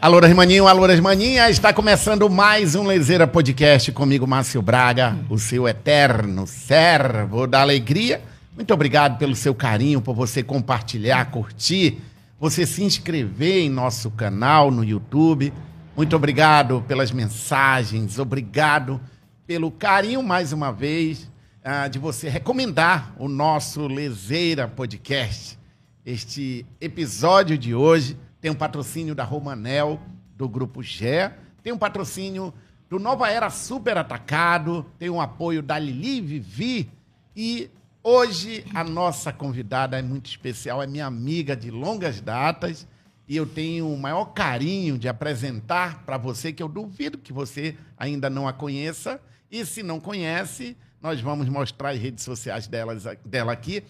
Alô, Maninho, alô, Maninha, está começando mais um Lezeira Podcast comigo, Márcio Braga, o seu eterno servo da alegria. Muito obrigado pelo seu carinho, por você compartilhar, curtir, você se inscrever em nosso canal no YouTube. Muito obrigado pelas mensagens, obrigado pelo carinho mais uma vez uh, de você recomendar o nosso Lezeira Podcast. Este episódio de hoje tem um patrocínio da Romanel, do Grupo Gé, tem um patrocínio do Nova Era Super Atacado, tem um apoio da Lili Vivi. E hoje a nossa convidada é muito especial, é minha amiga de longas datas. E eu tenho o maior carinho de apresentar para você, que eu duvido que você ainda não a conheça. E se não conhece, nós vamos mostrar as redes sociais delas, dela aqui.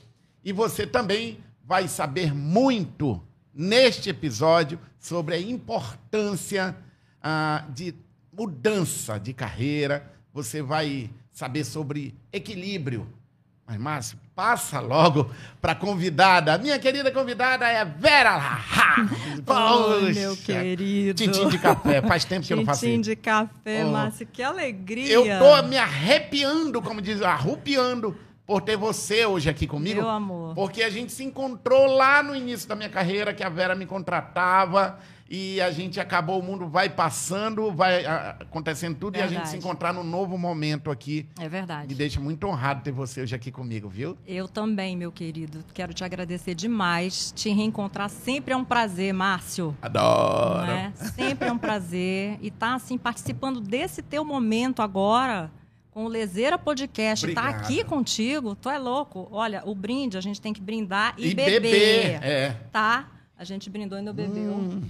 E você também vai saber muito neste episódio sobre a importância ah, de mudança de carreira. Você vai saber sobre equilíbrio. Mas, Márcio, passa logo para a convidada. A minha querida convidada é Vera Larra. Poxa, meu querido. Tintim de café. Faz tempo que eu não faço isso. Tintim de café, oh. Márcio. Que alegria. Eu tô me arrepiando, como diz, arrupiando por ter você hoje aqui comigo. Meu amor. Porque a gente se encontrou lá no início da minha carreira, que a Vera me contratava e a gente acabou, o mundo vai passando, vai acontecendo tudo verdade. e a gente se encontrar num novo momento aqui. É verdade. Me deixa muito honrado ter você hoje aqui comigo, viu? Eu também, meu querido. Quero te agradecer demais. Te reencontrar sempre é um prazer, Márcio. Adoro. É? Sempre é um prazer. E estar tá, assim, participando desse teu momento agora com o Lezeira Podcast. Tá Obrigado. Tá aqui contigo, tu é louco. Olha, o brinde, a gente tem que brindar e, e beber. beber. É. Tá? A gente brindou e não bebeu. Hum.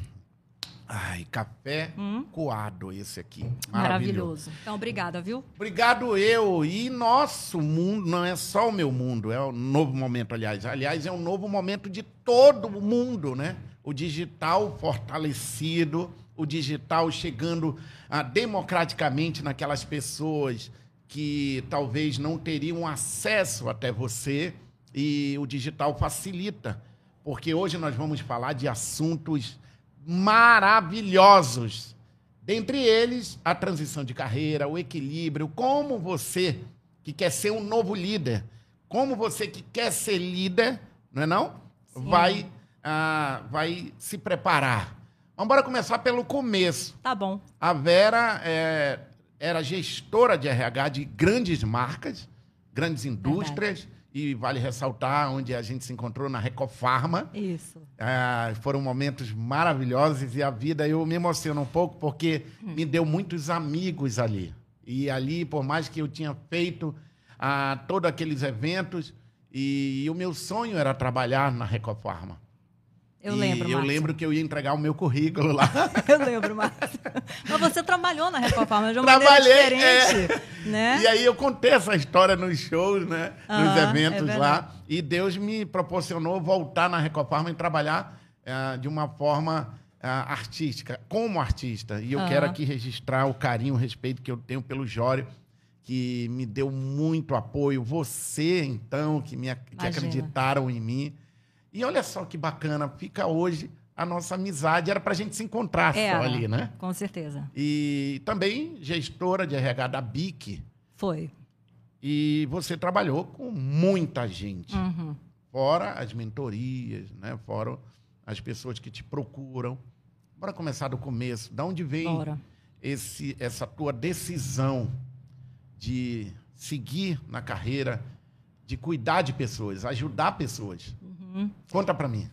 Ai, café hum? coado esse aqui. Maravilhoso. Maravilhoso. Então, obrigada, viu? Obrigado eu. E nosso mundo não é só o meu mundo, é um novo momento, aliás. Aliás, é um novo momento de todo o mundo, né? O digital fortalecido, o digital chegando ah, democraticamente naquelas pessoas que talvez não teriam acesso até você e o digital facilita, porque hoje nós vamos falar de assuntos maravilhosos. Dentre eles, a transição de carreira, o equilíbrio, como você que quer ser um novo líder, como você que quer ser líder, não é não? Vai, ah, vai se preparar. Vamos embora começar pelo começo. Tá bom. A Vera é, era gestora de RH de grandes marcas, grandes indústrias. Verdade. E vale ressaltar onde a gente se encontrou na Recofarma. Isso. Ah, foram momentos maravilhosos e a vida eu me emociono um pouco porque hum. me deu muitos amigos ali. E ali, por mais que eu tinha feito ah, todos aqueles eventos, e, e o meu sonho era trabalhar na Recofarma. Eu e lembro, Eu lembro que eu ia entregar o meu currículo lá. eu lembro, Márcio. Mas você trabalhou na Recofarma de uma Trabalhei, maneira diferente, é. né? E aí eu contei essa história nos shows, né? nos eventos é lá. E Deus me proporcionou voltar na Recofarma e trabalhar uh, de uma forma uh, artística, como artista. E eu quero aqui registrar o carinho, o respeito que eu tenho pelo Jório, que me deu muito apoio. Você, então, que, me, que acreditaram em mim. E olha só que bacana, fica hoje a nossa amizade. Era para a gente se encontrar é, só ali, né? Com certeza. E também gestora de RH da BIC. Foi. E você trabalhou com muita gente. Uhum. Fora as mentorias, né? Fora as pessoas que te procuram. Bora começar do começo. Da onde vem esse, essa tua decisão de seguir na carreira, de cuidar de pessoas, ajudar pessoas? Uhum. Conta para mim.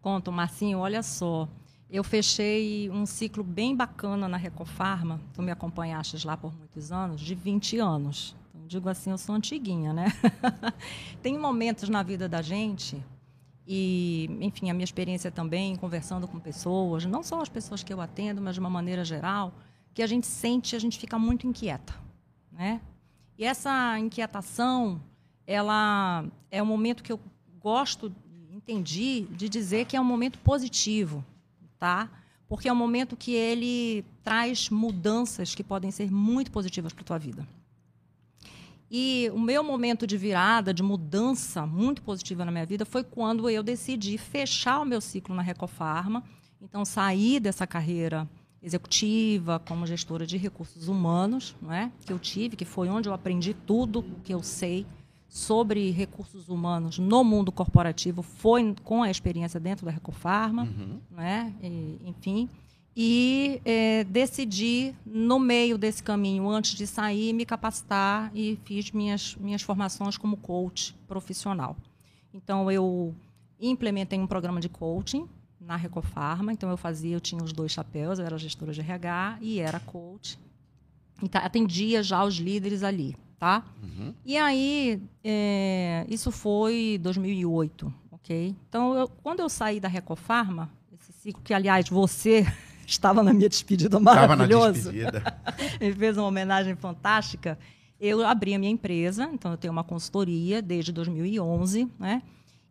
Conto, Marcinho, olha só. Eu fechei um ciclo bem bacana na Recofarma, tu me acompanhaste lá por muitos anos, de 20 anos. Então, digo assim, eu sou antiguinha, né? Tem momentos na vida da gente, e, enfim, a minha experiência também, conversando com pessoas, não só as pessoas que eu atendo, mas de uma maneira geral, que a gente sente, a gente fica muito inquieta, né? E essa inquietação, ela é um momento que eu gosto entendi de dizer que é um momento positivo, tá? Porque é um momento que ele traz mudanças que podem ser muito positivas para a tua vida. E o meu momento de virada, de mudança muito positiva na minha vida, foi quando eu decidi fechar o meu ciclo na Recofarma Então, saí dessa carreira executiva, como gestora de recursos humanos, não é? que eu tive, que foi onde eu aprendi tudo o que eu sei sobre recursos humanos no mundo corporativo, foi com a experiência dentro da Recofarma, uhum. né? E, enfim. E é, decidi, no meio desse caminho, antes de sair, me capacitar e fiz minhas, minhas formações como coach profissional. Então, eu implementei um programa de coaching na Recofarma. Então, eu fazia, eu tinha os dois chapéus, eu era gestora de RH e era coach. Então, atendia já os líderes ali, tá? Uhum. E aí, é, isso foi 2008, ok? Então, eu, quando eu saí da Recofarma, esse ciclo que, aliás, você estava na minha despedida maravilhosa. Ele fez uma homenagem fantástica. Eu abri a minha empresa, então eu tenho uma consultoria desde 2011, né?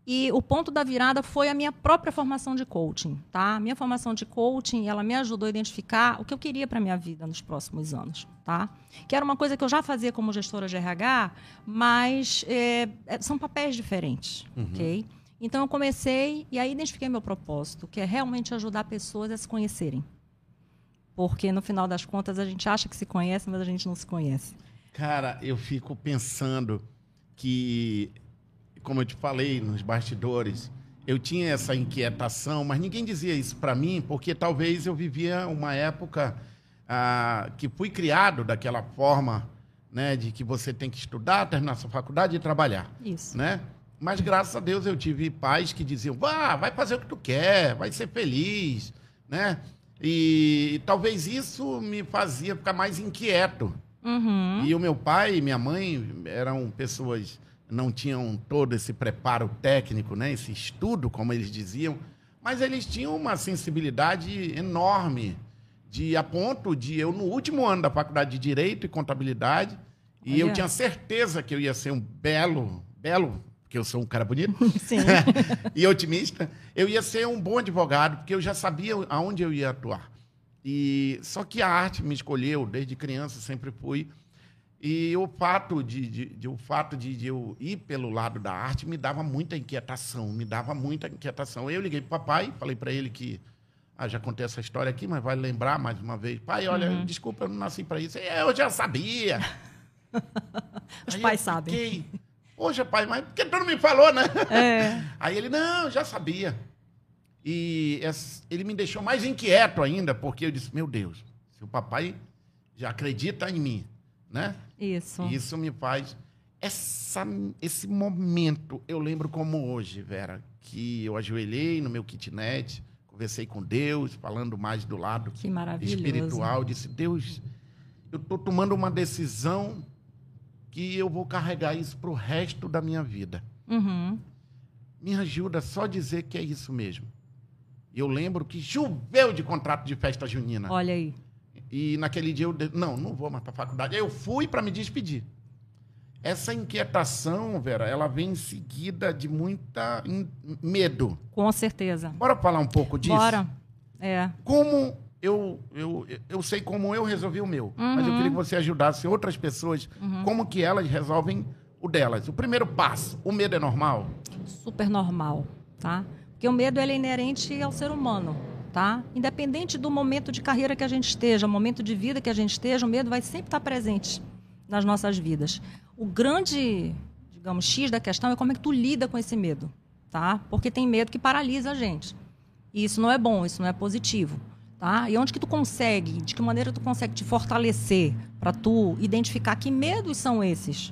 E o ponto da virada foi a minha própria formação de coaching, tá? Minha formação de coaching, ela me ajudou a identificar o que eu queria para minha vida nos próximos anos, tá? Que era uma coisa que eu já fazia como gestora de RH, mas é, são papéis diferentes, uhum. ok? Então eu comecei e aí identifiquei meu propósito, que é realmente ajudar pessoas a se conhecerem. Porque no final das contas a gente acha que se conhece, mas a gente não se conhece. Cara, eu fico pensando que, como eu te falei nos bastidores, eu tinha essa inquietação, mas ninguém dizia isso para mim, porque talvez eu vivia uma época ah, que fui criado daquela forma, né, de que você tem que estudar, terminar sua faculdade e trabalhar. Isso. Né? Mas graças a Deus eu tive pais que diziam: vá, vai fazer o que tu quer, vai ser feliz, né? E, e talvez isso me fazia ficar mais inquieto. Uhum. E o meu pai e minha mãe eram pessoas não tinham todo esse preparo técnico, né? Esse estudo, como eles diziam, mas eles tinham uma sensibilidade enorme de a ponto de eu no último ano da faculdade de direito e contabilidade e eu tinha certeza que eu ia ser um belo, belo porque eu sou um cara bonito e otimista, eu ia ser um bom advogado, porque eu já sabia aonde eu ia atuar. E só que a arte me escolheu desde criança, sempre fui. E o fato de, de, de o fato de, de, eu ir pelo lado da arte me dava muita inquietação, me dava muita inquietação. Eu liguei para o papai, falei para ele que ah, já contei essa história aqui, mas vai lembrar mais uma vez. Pai, olha, uhum. desculpa, eu não nasci para isso. Eu já sabia. Os Aí pais sabem. Fiquei, Poxa, pai, mas por que tu não me falou, né? É. Aí ele, não, já sabia. E ele me deixou mais inquieto ainda, porque eu disse, meu Deus, se o papai já acredita em mim, né? Isso. Isso me faz... Essa, esse momento, eu lembro como hoje, Vera, que eu ajoelhei no meu kitnet, conversei com Deus, falando mais do lado espiritual, disse, Deus, eu estou tomando uma decisão que eu vou carregar isso para o resto da minha vida. Uhum. Me ajuda só dizer que é isso mesmo. Eu lembro que choveu de contrato de festa junina. Olha aí. E naquele dia eu não, não vou mais para a faculdade. Eu fui para me despedir. Essa inquietação, Vera, ela vem em seguida de muita medo. Com certeza. Bora falar um pouco disso? Bora. É. Como eu, eu, eu sei como eu resolvi o meu, uhum. mas eu queria que você ajudasse outras pessoas, uhum. como que elas resolvem o delas. O primeiro passo, o medo é normal? Super normal, tá? Porque o medo é inerente ao ser humano, tá? Independente do momento de carreira que a gente esteja, momento de vida que a gente esteja, o medo vai sempre estar presente nas nossas vidas. O grande, digamos, X da questão é como é que tu lida com esse medo, tá? Porque tem medo que paralisa a gente. E isso não é bom, isso não é positivo. Tá? E onde que tu consegue, de que maneira tu consegue te fortalecer para tu identificar que medos são esses?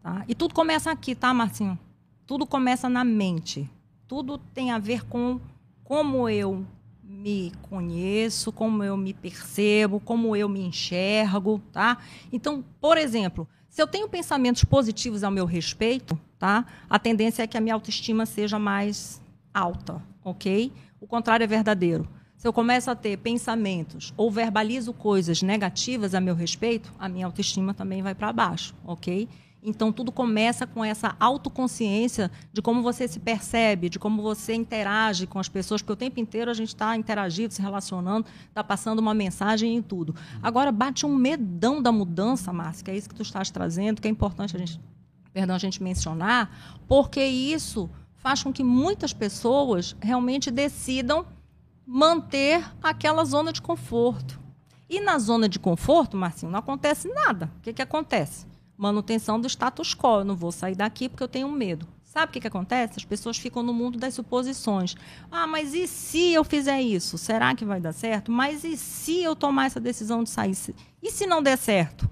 Tá? E tudo começa aqui, tá, Marcinho? Tudo começa na mente. Tudo tem a ver com como eu me conheço, como eu me percebo, como eu me enxergo, tá? Então, por exemplo, se eu tenho pensamentos positivos ao meu respeito, tá? A tendência é que a minha autoestima seja mais alta, ok? O contrário é verdadeiro. Se eu começo a ter pensamentos ou verbalizo coisas negativas a meu respeito, a minha autoestima também vai para baixo, ok? Então, tudo começa com essa autoconsciência de como você se percebe, de como você interage com as pessoas, porque o tempo inteiro a gente está interagindo, se relacionando, está passando uma mensagem em tudo. Agora, bate um medão da mudança, Márcia, que é isso que tu estás trazendo, que é importante a gente, perdão, a gente mencionar, porque isso faz com que muitas pessoas realmente decidam manter aquela zona de conforto. E na zona de conforto, Marcinho, não acontece nada. O que, que acontece? Manutenção do status quo. Eu não vou sair daqui porque eu tenho medo. Sabe o que, que acontece? As pessoas ficam no mundo das suposições. Ah, mas e se eu fizer isso? Será que vai dar certo? Mas e se eu tomar essa decisão de sair? E se não der certo? O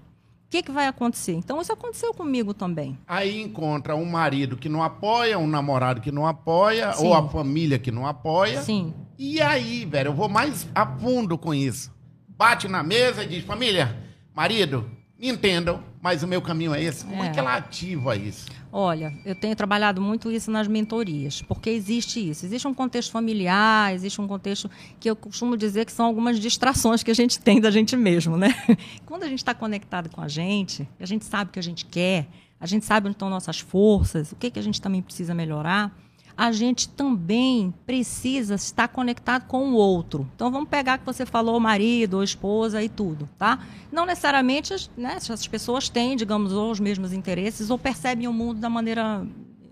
que, que vai acontecer? Então, isso aconteceu comigo também. Aí encontra um marido que não apoia, um namorado que não apoia, Sim. ou a família que não apoia. Sim. E aí, velho, eu vou mais a fundo com isso. Bate na mesa e diz: família, marido, me entendam, mas o meu caminho é esse. Como é, é que ela ativa isso? Olha, eu tenho trabalhado muito isso nas mentorias, porque existe isso. Existe um contexto familiar, existe um contexto que eu costumo dizer que são algumas distrações que a gente tem da gente mesmo, né? Quando a gente está conectado com a gente, a gente sabe o que a gente quer, a gente sabe onde estão nossas forças, o que, que a gente também precisa melhorar a gente também precisa estar conectado com o outro. Então vamos pegar que você falou marido, ou esposa e tudo, tá? Não necessariamente né, essas pessoas têm, digamos, os mesmos interesses ou percebem o mundo da maneira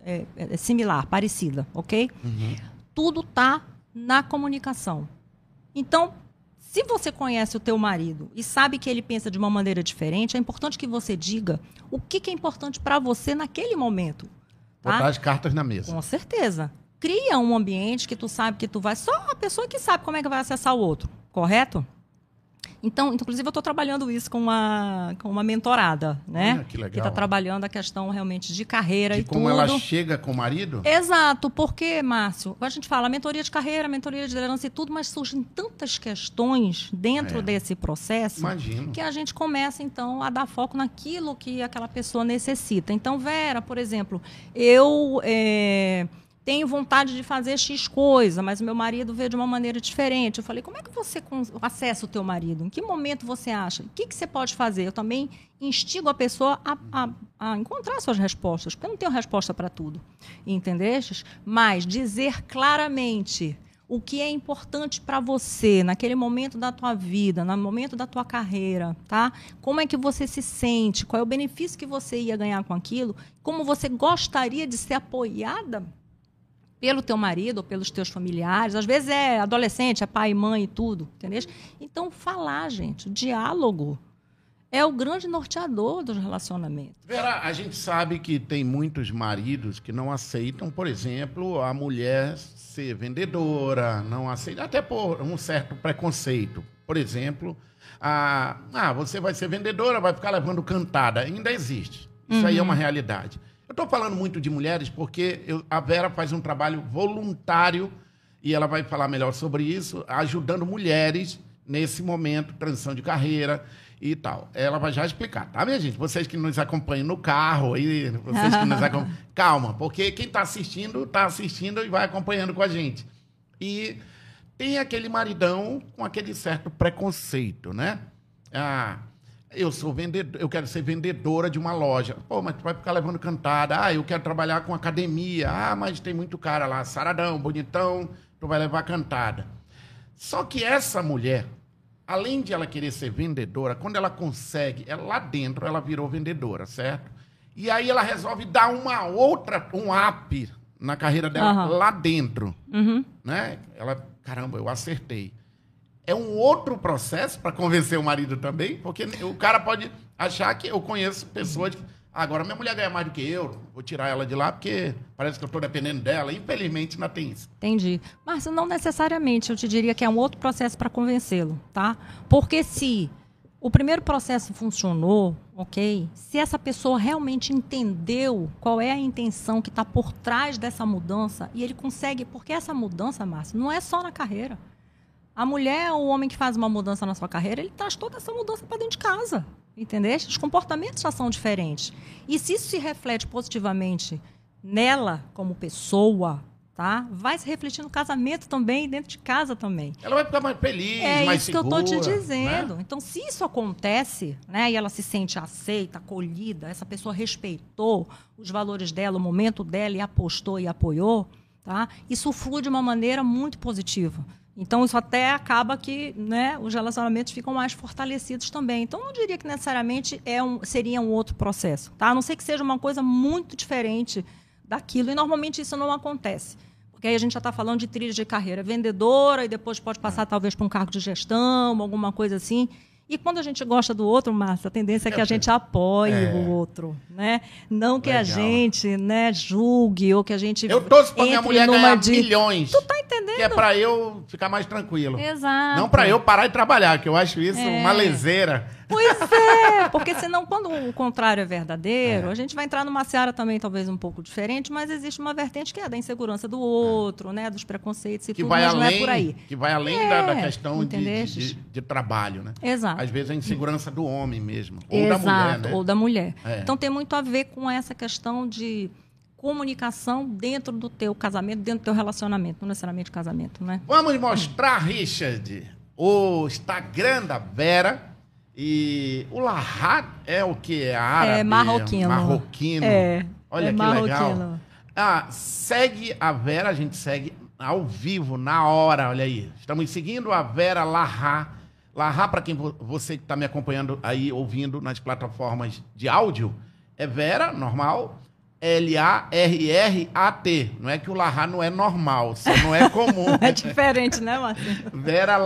é, é, similar, parecida, ok? Uhum. Tudo está na comunicação. Então, se você conhece o teu marido e sabe que ele pensa de uma maneira diferente, é importante que você diga o que, que é importante para você naquele momento. Tá? Botar as cartas na mesa. Com certeza. Cria um ambiente que tu sabe que tu vai. Só a pessoa que sabe como é que vai acessar o outro, correto? Então, inclusive, eu estou trabalhando isso com uma, com uma mentorada, né? Ah, que legal. Que está trabalhando a questão realmente de carreira de e como tudo. ela chega com o marido? Exato, porque, Márcio, a gente fala mentoria de carreira, mentoria de liderança e tudo, mas surgem tantas questões dentro é. desse processo Imagino. que a gente começa, então, a dar foco naquilo que aquela pessoa necessita. Então, Vera, por exemplo, eu. É tenho vontade de fazer X coisa, mas o meu marido vê de uma maneira diferente. Eu falei, como é que você acessa o teu marido? Em que momento você acha? O que, que você pode fazer? Eu também instigo a pessoa a, a, a encontrar suas respostas, porque eu não tenho resposta para tudo, entendestes? Mas dizer claramente o que é importante para você naquele momento da tua vida, no momento da tua carreira, tá? Como é que você se sente? Qual é o benefício que você ia ganhar com aquilo? Como você gostaria de ser apoiada pelo teu marido ou pelos teus familiares. Às vezes é adolescente, é pai, mãe e tudo, entendeu? Então, falar, gente, o diálogo é o grande norteador dos relacionamentos. Vera, a gente sabe que tem muitos maridos que não aceitam, por exemplo, a mulher ser vendedora, não aceita, até por um certo preconceito. Por exemplo, a, ah, você vai ser vendedora, vai ficar levando cantada. Ainda existe. Isso uhum. aí é uhum. uma realidade. Eu estou falando muito de mulheres porque eu, a Vera faz um trabalho voluntário e ela vai falar melhor sobre isso, ajudando mulheres nesse momento, transição de carreira e tal. Ela vai já explicar, tá, minha gente? Vocês que nos acompanham no carro, e vocês que nos acompanham. Calma, porque quem está assistindo, está assistindo e vai acompanhando com a gente. E tem aquele maridão com aquele certo preconceito, né? Ah, eu sou vendedor, eu quero ser vendedora de uma loja. Pô, mas tu vai ficar levando cantada. Ah, eu quero trabalhar com academia. Ah, mas tem muito cara lá, saradão, bonitão, tu vai levar cantada. Só que essa mulher, além de ela querer ser vendedora, quando ela consegue, ela, lá dentro ela virou vendedora, certo? E aí ela resolve dar uma outra, um up na carreira dela uhum. lá dentro, uhum. né? Ela, caramba, eu acertei é um outro processo para convencer o marido também, porque o cara pode achar que eu conheço pessoas que. Agora, minha mulher ganha mais do que eu, vou tirar ela de lá porque parece que eu estou dependendo dela. Infelizmente, não tem isso. Entendi. Mas não necessariamente, eu te diria que é um outro processo para convencê-lo, tá? Porque se o primeiro processo funcionou, ok? Se essa pessoa realmente entendeu qual é a intenção que está por trás dessa mudança, e ele consegue, porque essa mudança, Márcio, não é só na carreira. A mulher ou o homem que faz uma mudança na sua carreira, ele traz toda essa mudança para dentro de casa. Entendeu? Os comportamentos já são diferentes. E se isso se reflete positivamente nela como pessoa, tá? Vai se refletir no casamento também, dentro de casa também. Ela vai ficar mais feliz, é mais segura. É isso que eu estou te dizendo. Né? Então, se isso acontece, né, e ela se sente aceita, acolhida, essa pessoa respeitou os valores dela, o momento dela e apostou e apoiou, tá? Isso flui de uma maneira muito positiva. Então, isso até acaba que né, os relacionamentos ficam mais fortalecidos também. Então, não diria que necessariamente é um, seria um outro processo. Tá? A não ser que seja uma coisa muito diferente daquilo. E, normalmente, isso não acontece. Porque aí a gente já está falando de trilha de carreira vendedora e depois pode passar talvez para um cargo de gestão, alguma coisa assim. E quando a gente gosta do outro, Márcia, a tendência é que a gente apoie é. o outro, né? Não que Legal. a gente, né, julgue ou que a gente Eu torço para minha mulher ganhar de... milhões. Tu tá entendendo? Que é para eu ficar mais tranquilo. Exato. Não para eu parar de trabalhar, que eu acho isso é. uma leseira. Pois é, porque senão, quando o contrário é verdadeiro, é. a gente vai entrar numa seara também talvez um pouco diferente, mas existe uma vertente que é da insegurança do outro, é. né? Dos preconceitos e que tudo, vai além, não é por aí. Que vai além é, da, da, questão de, de, de, trabalho, né? Exato. Às vezes a insegurança do homem mesmo, ou Exato, da mulher, né? ou da mulher. É. Então tem muito a ver com essa questão de comunicação dentro do teu casamento, dentro do teu relacionamento, não necessariamente casamento, né? Vamos mostrar, Richard, o Instagram da Vera e o Lahat é o que? É árabe? É marroquino. Marroquino. É. Olha é que marroquino. legal. Ah, segue a Vera, a gente segue ao vivo, na hora, olha aí. Estamos seguindo a Vera Lahá. Lahá, para quem você que está me acompanhando aí, ouvindo nas plataformas de áudio, é Vera, normal, L-A-R-R-A-T. Não é que o Lahá não é normal, só não é comum. é diferente, né, Marcelo? Vera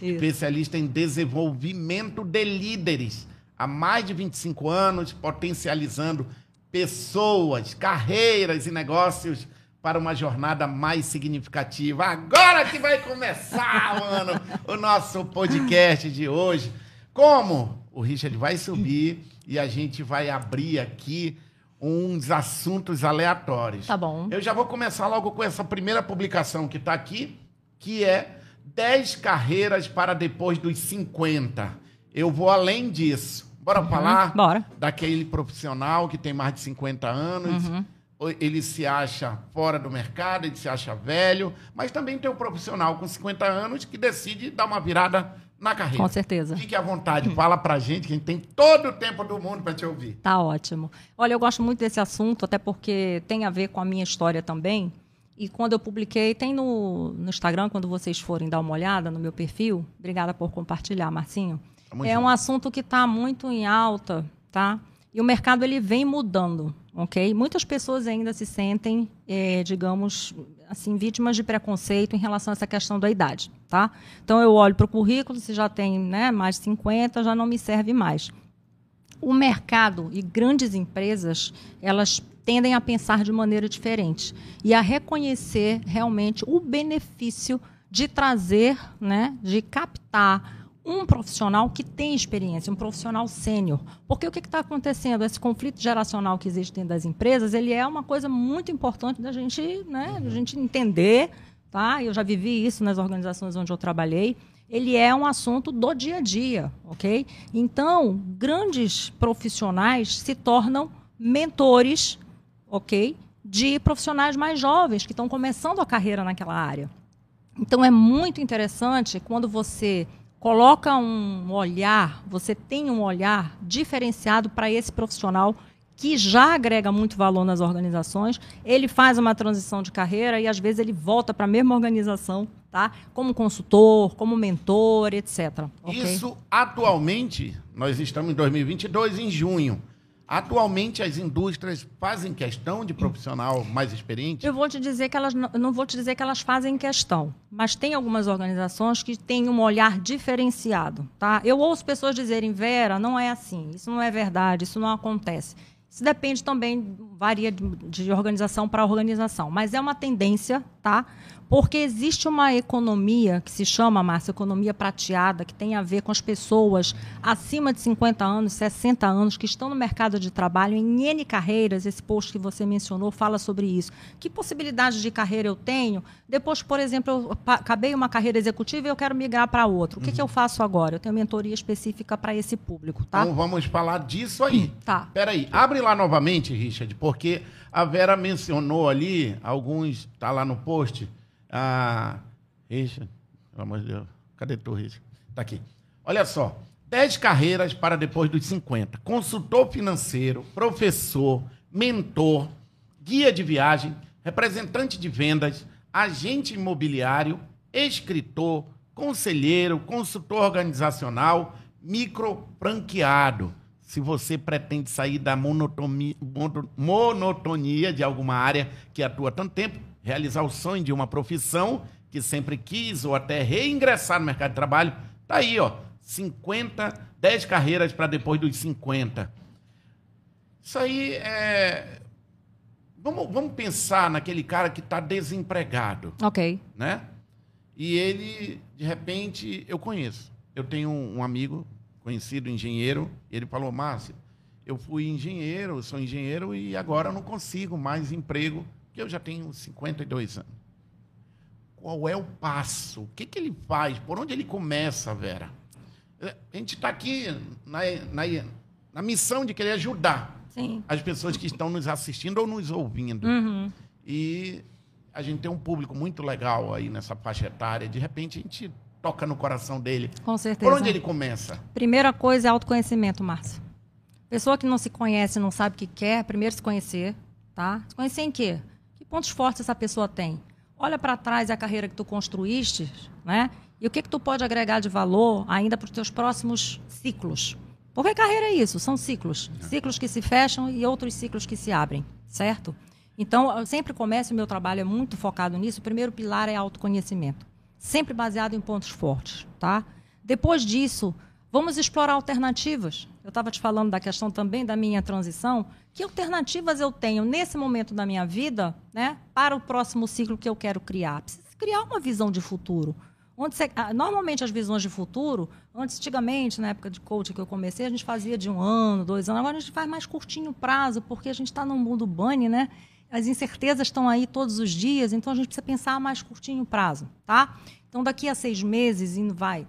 Lahá, especialista em desenvolvimento de líderes. Há mais de 25 anos, potencializando pessoas, carreiras e negócios para uma jornada mais significativa. Agora que vai começar, mano, o nosso podcast de hoje. Como o Richard vai subir e a gente vai abrir aqui uns assuntos aleatórios. Tá bom. Eu já vou começar logo com essa primeira publicação que está aqui, que é 10 carreiras para depois dos 50. Eu vou além disso. Bora uhum, falar bora. daquele profissional que tem mais de 50 anos. Uhum. Ele se acha fora do mercado, ele se acha velho, mas também tem um profissional com 50 anos que decide dar uma virada na carreira. Com certeza. Fique à vontade, fala pra gente, que a gente tem todo o tempo do mundo para te ouvir. Tá ótimo. Olha, eu gosto muito desse assunto, até porque tem a ver com a minha história também. E quando eu publiquei, tem no, no Instagram, quando vocês forem dar uma olhada no meu perfil. Obrigada por compartilhar, Marcinho. Tá é um assunto que está muito em alta, tá? E o mercado ele vem mudando, ok? Muitas pessoas ainda se sentem, é, digamos, assim, vítimas de preconceito em relação a essa questão da idade, tá? Então eu olho para o currículo, se já tem né, mais de 50, já não me serve mais. O mercado e grandes empresas, elas tendem a pensar de maneira diferente e a reconhecer realmente o benefício de trazer, né, de captar um profissional que tem experiência, um profissional sênior. Porque o que está acontecendo? Esse conflito geracional que existe dentro das empresas, ele é uma coisa muito importante da gente, né, da gente entender. Tá? Eu já vivi isso nas organizações onde eu trabalhei. Ele é um assunto do dia a dia, ok? Então, grandes profissionais se tornam mentores, ok? De profissionais mais jovens que estão começando a carreira naquela área. Então, é muito interessante quando você coloca um olhar, você tem um olhar diferenciado para esse profissional que já agrega muito valor nas organizações, ele faz uma transição de carreira e às vezes ele volta para a mesma organização, tá? Como consultor, como mentor, etc. Okay? Isso atualmente, nós estamos em 2022 em junho. Atualmente as indústrias fazem questão de profissional mais experiente? Eu vou te dizer que elas não, vou te dizer que elas fazem questão, mas tem algumas organizações que têm um olhar diferenciado, tá? Eu ouço pessoas dizerem, Vera, não é assim, isso não é verdade, isso não acontece. Isso depende também, varia de, de organização para organização, mas é uma tendência, tá? Porque existe uma economia que se chama, Márcia, economia prateada, que tem a ver com as pessoas acima de 50 anos, 60 anos, que estão no mercado de trabalho em N carreiras. Esse post que você mencionou fala sobre isso. Que possibilidade de carreira eu tenho? Depois, por exemplo, eu acabei uma carreira executiva e eu quero migrar para outra. O que, uhum. que eu faço agora? Eu tenho mentoria específica para esse público, tá? Então vamos falar disso aí. Tá. Peraí, abre lá novamente, Richard, porque a Vera mencionou ali, alguns, tá lá no post, ah, Richard, pelo amor de Deus. Cadê tu, Richard? Tá aqui. Olha só. 10 carreiras para depois dos 50. Consultor financeiro, professor, mentor, guia de viagem, representante de vendas, agente imobiliário, escritor, conselheiro, consultor organizacional, microfranqueado. Se você pretende sair da monotonia de alguma área que atua tanto tempo, realizar o sonho de uma profissão que sempre quis ou até reingressar no mercado de trabalho. Tá aí, ó, 50, 10 carreiras para depois dos 50. Isso aí é. Vamos, vamos pensar naquele cara que está desempregado. Ok. Né? E ele, de repente, eu conheço. Eu tenho um amigo conhecido, engenheiro, e ele falou: Márcio, eu fui engenheiro, sou engenheiro e agora não consigo mais emprego, porque eu já tenho 52 anos. Qual é o passo? O que, que ele faz? Por onde ele começa, Vera? A gente está aqui na, na, na missão de querer ajudar Sim. as pessoas que estão nos assistindo ou nos ouvindo. Uhum. E a gente tem um público muito legal aí nessa faixa etária. De repente, a gente toca no coração dele. Com certeza. Por onde ele começa? Primeira coisa é autoconhecimento, Márcio. Pessoa que não se conhece, não sabe o que quer, primeiro se conhecer, tá? Se conhecer em quê? Pontos fortes essa pessoa tem? Olha para trás a carreira que tu construíste, né? E o que que tu pode agregar de valor ainda para os teus próximos ciclos? Porque carreira é isso, são ciclos. Ciclos que se fecham e outros ciclos que se abrem, certo? Então, eu sempre começo, o meu trabalho é muito focado nisso. O primeiro pilar é autoconhecimento. Sempre baseado em pontos fortes, tá? Depois disso, vamos explorar alternativas. Eu estava te falando da questão também da minha transição. Que alternativas eu tenho nesse momento da minha vida, né, para o próximo ciclo que eu quero criar? Preciso criar uma visão de futuro. Onde você, ah, normalmente as visões de futuro, antigamente, na época de coaching que eu comecei, a gente fazia de um ano, dois anos. Agora a gente faz mais curtinho prazo, porque a gente está num mundo bunny, né? As incertezas estão aí todos os dias, então a gente precisa pensar mais curtinho prazo, tá? Então daqui a seis meses, indo vai,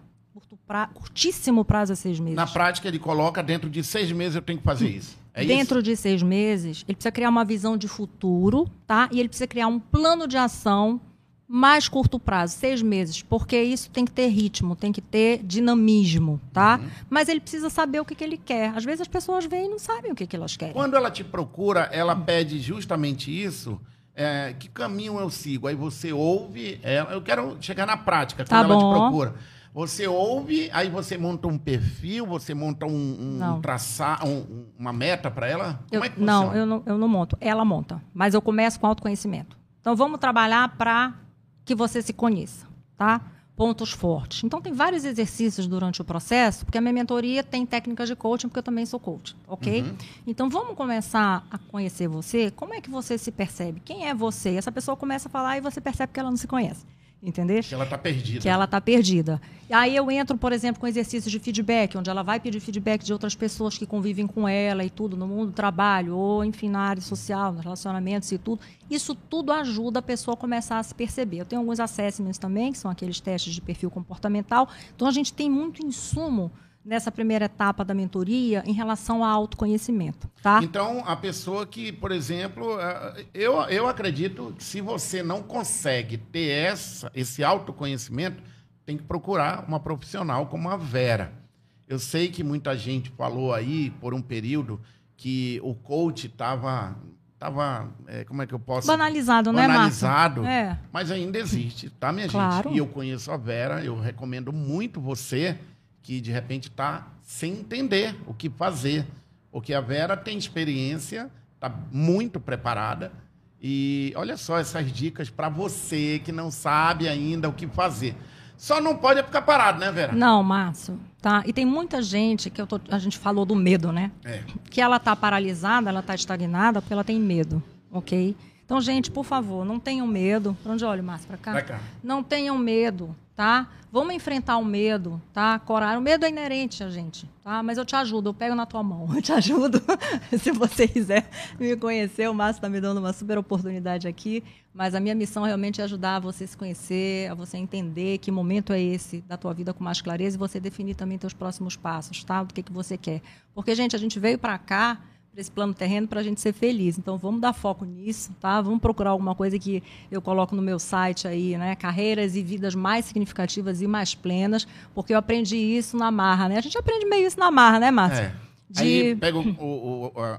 pra, curtíssimo prazo é seis meses. Na prática, ele coloca dentro de seis meses eu tenho que fazer isso. É Dentro isso? de seis meses, ele precisa criar uma visão de futuro, tá? E ele precisa criar um plano de ação mais curto prazo, seis meses, porque isso tem que ter ritmo, tem que ter dinamismo, tá? Uhum. Mas ele precisa saber o que, que ele quer. Às vezes as pessoas vêm e não sabem o que, que elas querem. Quando ela te procura, ela pede justamente isso. é, que caminho eu sigo? Aí você ouve ela. Eu quero chegar na prática, quando Tá ela bom. te procura. Você ouve, aí você monta um perfil, você monta um, um Não. traçar, um- um- uma meta para ela? Eu- Como é que não, funciona? eu não, eu não monto. Ela monta. Mas eu começo com autoconhecimento. Então vamos trabalhar para que você se conheça, tá? Pontos fortes. Então tem vários exercícios durante o processo, porque a minha mentoria tem técnicas de coaching, porque eu também sou coach, ok? Uhum. Então vamos começar a conhecer você. Como é que você se percebe? Quem é você? Essa pessoa começa a falar e você percebe que ela não se conhece. Entendeu? Que ela está perdida. que ela está perdida. E aí eu entro, por exemplo, com exercícios de feedback, onde ela vai pedir feedback de outras pessoas que convivem com ela e tudo, no mundo do trabalho, ou enfim, na área social, nos relacionamentos e tudo. Isso tudo ajuda a pessoa a começar a se perceber. Eu tenho alguns assessments também, que são aqueles testes de perfil comportamental. Então a gente tem muito insumo nessa primeira etapa da mentoria em relação ao autoconhecimento, tá? Então, a pessoa que, por exemplo, eh, eu, eu acredito que se você não consegue ter essa, esse autoconhecimento, tem que procurar uma profissional como a Vera. Eu sei que muita gente falou aí, por um período, que o coach estava. Tava, eh, como é que eu posso. Banalizado, né, Márcio? Banalizado. É. Mas ainda existe, tá, minha Claro. gente? E eu conheço a Vera, eu recomendo muito você que de repente está sem entender o que fazer. Porque a Vera tem experiência, está muito preparada. E olha só essas dicas para você que não sabe ainda o que fazer. Só não pode ficar parado, né, Vera? Não, Márcio, tá? E tem muita gente que tô- a gente falou do medo, né? É. que ela está paralisada, ela está estagnada porque ela tem medo, ok? Então, gente, por favor, não tenham medo. Pra onde olha, Márcio? Para cá? Pra cá. Não tenham medo, tá? Vamos enfrentar o medo, tá? Coragem. O medo é inerente a gente, tá? Mas eu te ajudo, eu pego na tua mão, eu te ajudo. Se você quiser me conhecer, o Márcio está me dando uma super oportunidade aqui. Mas a minha missão realmente é ajudar você a se conhecer, a você entender que momento é esse da tua vida com mais clareza e você definir também teus próximos passos, tá? Do que, que você quer. Porque, gente, a gente veio para cá para esse plano terreno para a gente ser feliz. Então vamos dar foco nisso, tá? Vamos procurar alguma coisa que eu coloco no meu site aí, né? Carreiras e vidas mais significativas e mais plenas, porque eu aprendi isso na marra, né? A gente aprende meio isso na marra, né, Márcio? É. De- Aí pega o- o- o-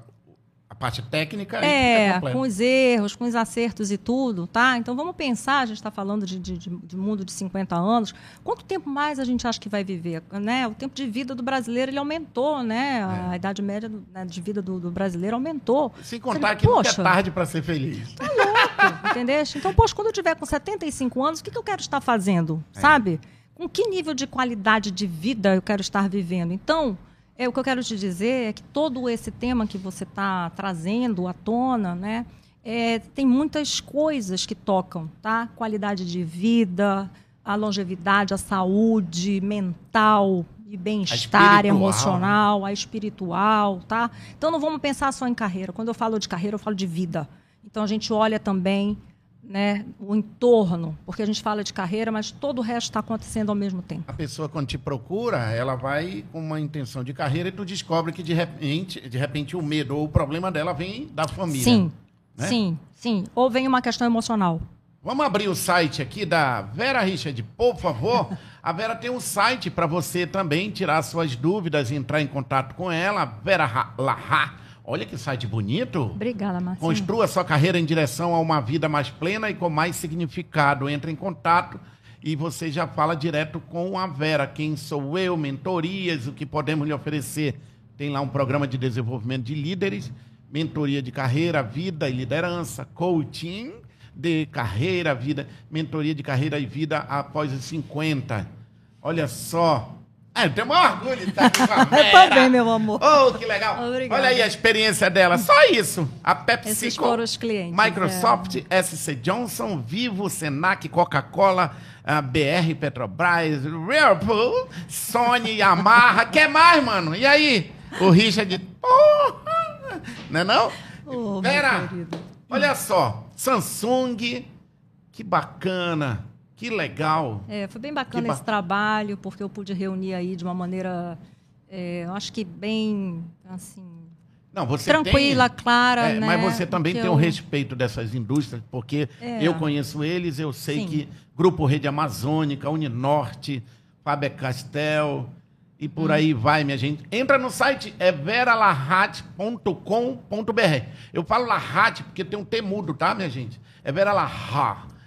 parte técnica e É, com os erros, com os acertos e tudo, tá? Então vamos pensar, a gente está falando de, de, de- mundo de 50 anos, quanto tempo mais a gente acha que vai viver? Né? O tempo de vida do brasileiro ele aumentou, né? A idade média do- né, de vida do, do brasileiro aumentou. Sem contar que Poxa. nunca é tarde para ser feliz. Tá louco. Entendeste? Então, poxa, quando eu tiver com 75 anos, o que, que eu quero estar fazendo? É. Sabe? Com que nível de qualidade de vida eu quero estar vivendo? Então, é, o que eu quero te dizer é que todo esse tema que você está trazendo à tona, né? é, tem muitas coisas que tocam, tá? Qualidade de vida, a longevidade, a saúde mental e bem-estar emocional, a espiritual, tá? Então não vamos pensar só em carreira. Quando eu falo de carreira, eu falo de vida. Então a gente olha também, né, o entorno, porque a gente fala de carreira, mas todo o resto está acontecendo ao mesmo tempo. A pessoa, quando te procura, ela vai com uma intenção de carreira e tu descobre que, de repente, de repente o medo ou o problema dela vem da família. Sim, né? sim, sim. Ou vem uma questão emocional. Vamos abrir o site aqui da Vera Richard, por favor. A Vera tem um site para você também tirar suas dúvidas e entrar em contato com ela. Vera Ra- Larra. Olha que site bonito. Obrigada, Marcinho. Construa sua carreira em direção a uma vida mais plena e com mais significado. Entre em contato e você já fala direto com a Vera. Quem sou eu, mentorias, o que podemos lhe oferecer. Tem lá um programa de desenvolvimento de líderes, mentoria de carreira, vida e liderança, coaching de carreira, vida, mentoria de carreira e vida após os 50. Olha só. Ah, eu tenho o maior orgulho de estar aqui com a Vera. também, meu amor. Oh, que legal. Obrigada. Olha aí a experiência dela. Só isso. A PepsiCo, Esses foram os clientes, Microsoft, SC Johnson, Vivo, Senac, Coca-Cola, a BR, Petrobras, Whirlpool, Sony, Yamaha. Quer mais, mano? E aí? O Richard... Porra! Não é não? Meu Vera, olha só. Samsung, que bacana. Que legal. É, foi bem bacana ba- esse trabalho, porque eu pude reunir aí de uma maneira, é, eu acho que bem, assim, Não, você tranquila, tem... clara, É, né? Mas você também Que tem eu- o respeito dessas indústrias, porque É. eu conheço eles, eu sei Sim. que Grupo Rede Amazônica, Uninorte, Faber Castel e Hum. por aí vai, minha gente. Entra no site, é veralarrat.com.br. Eu falo Larrat porque tem um T mudo, tá, minha gente? É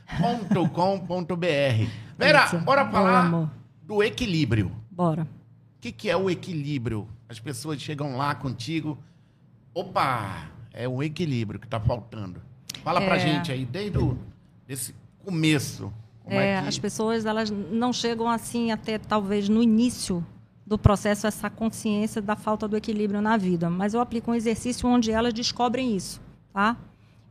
veralarrat.com.br. Vera, Isso. bora falar do equilíbrio. Bora. O que, que é o equilíbrio? As pessoas chegam lá contigo. Opa, é o equilíbrio que está faltando. Fala pra É. gente aí, desde o desse começo. É, É, que... As pessoas elas não chegam assim até talvez no início do processo essa consciência da falta do equilíbrio na vida. Mas eu aplico um exercício onde elas descobrem isso, tá?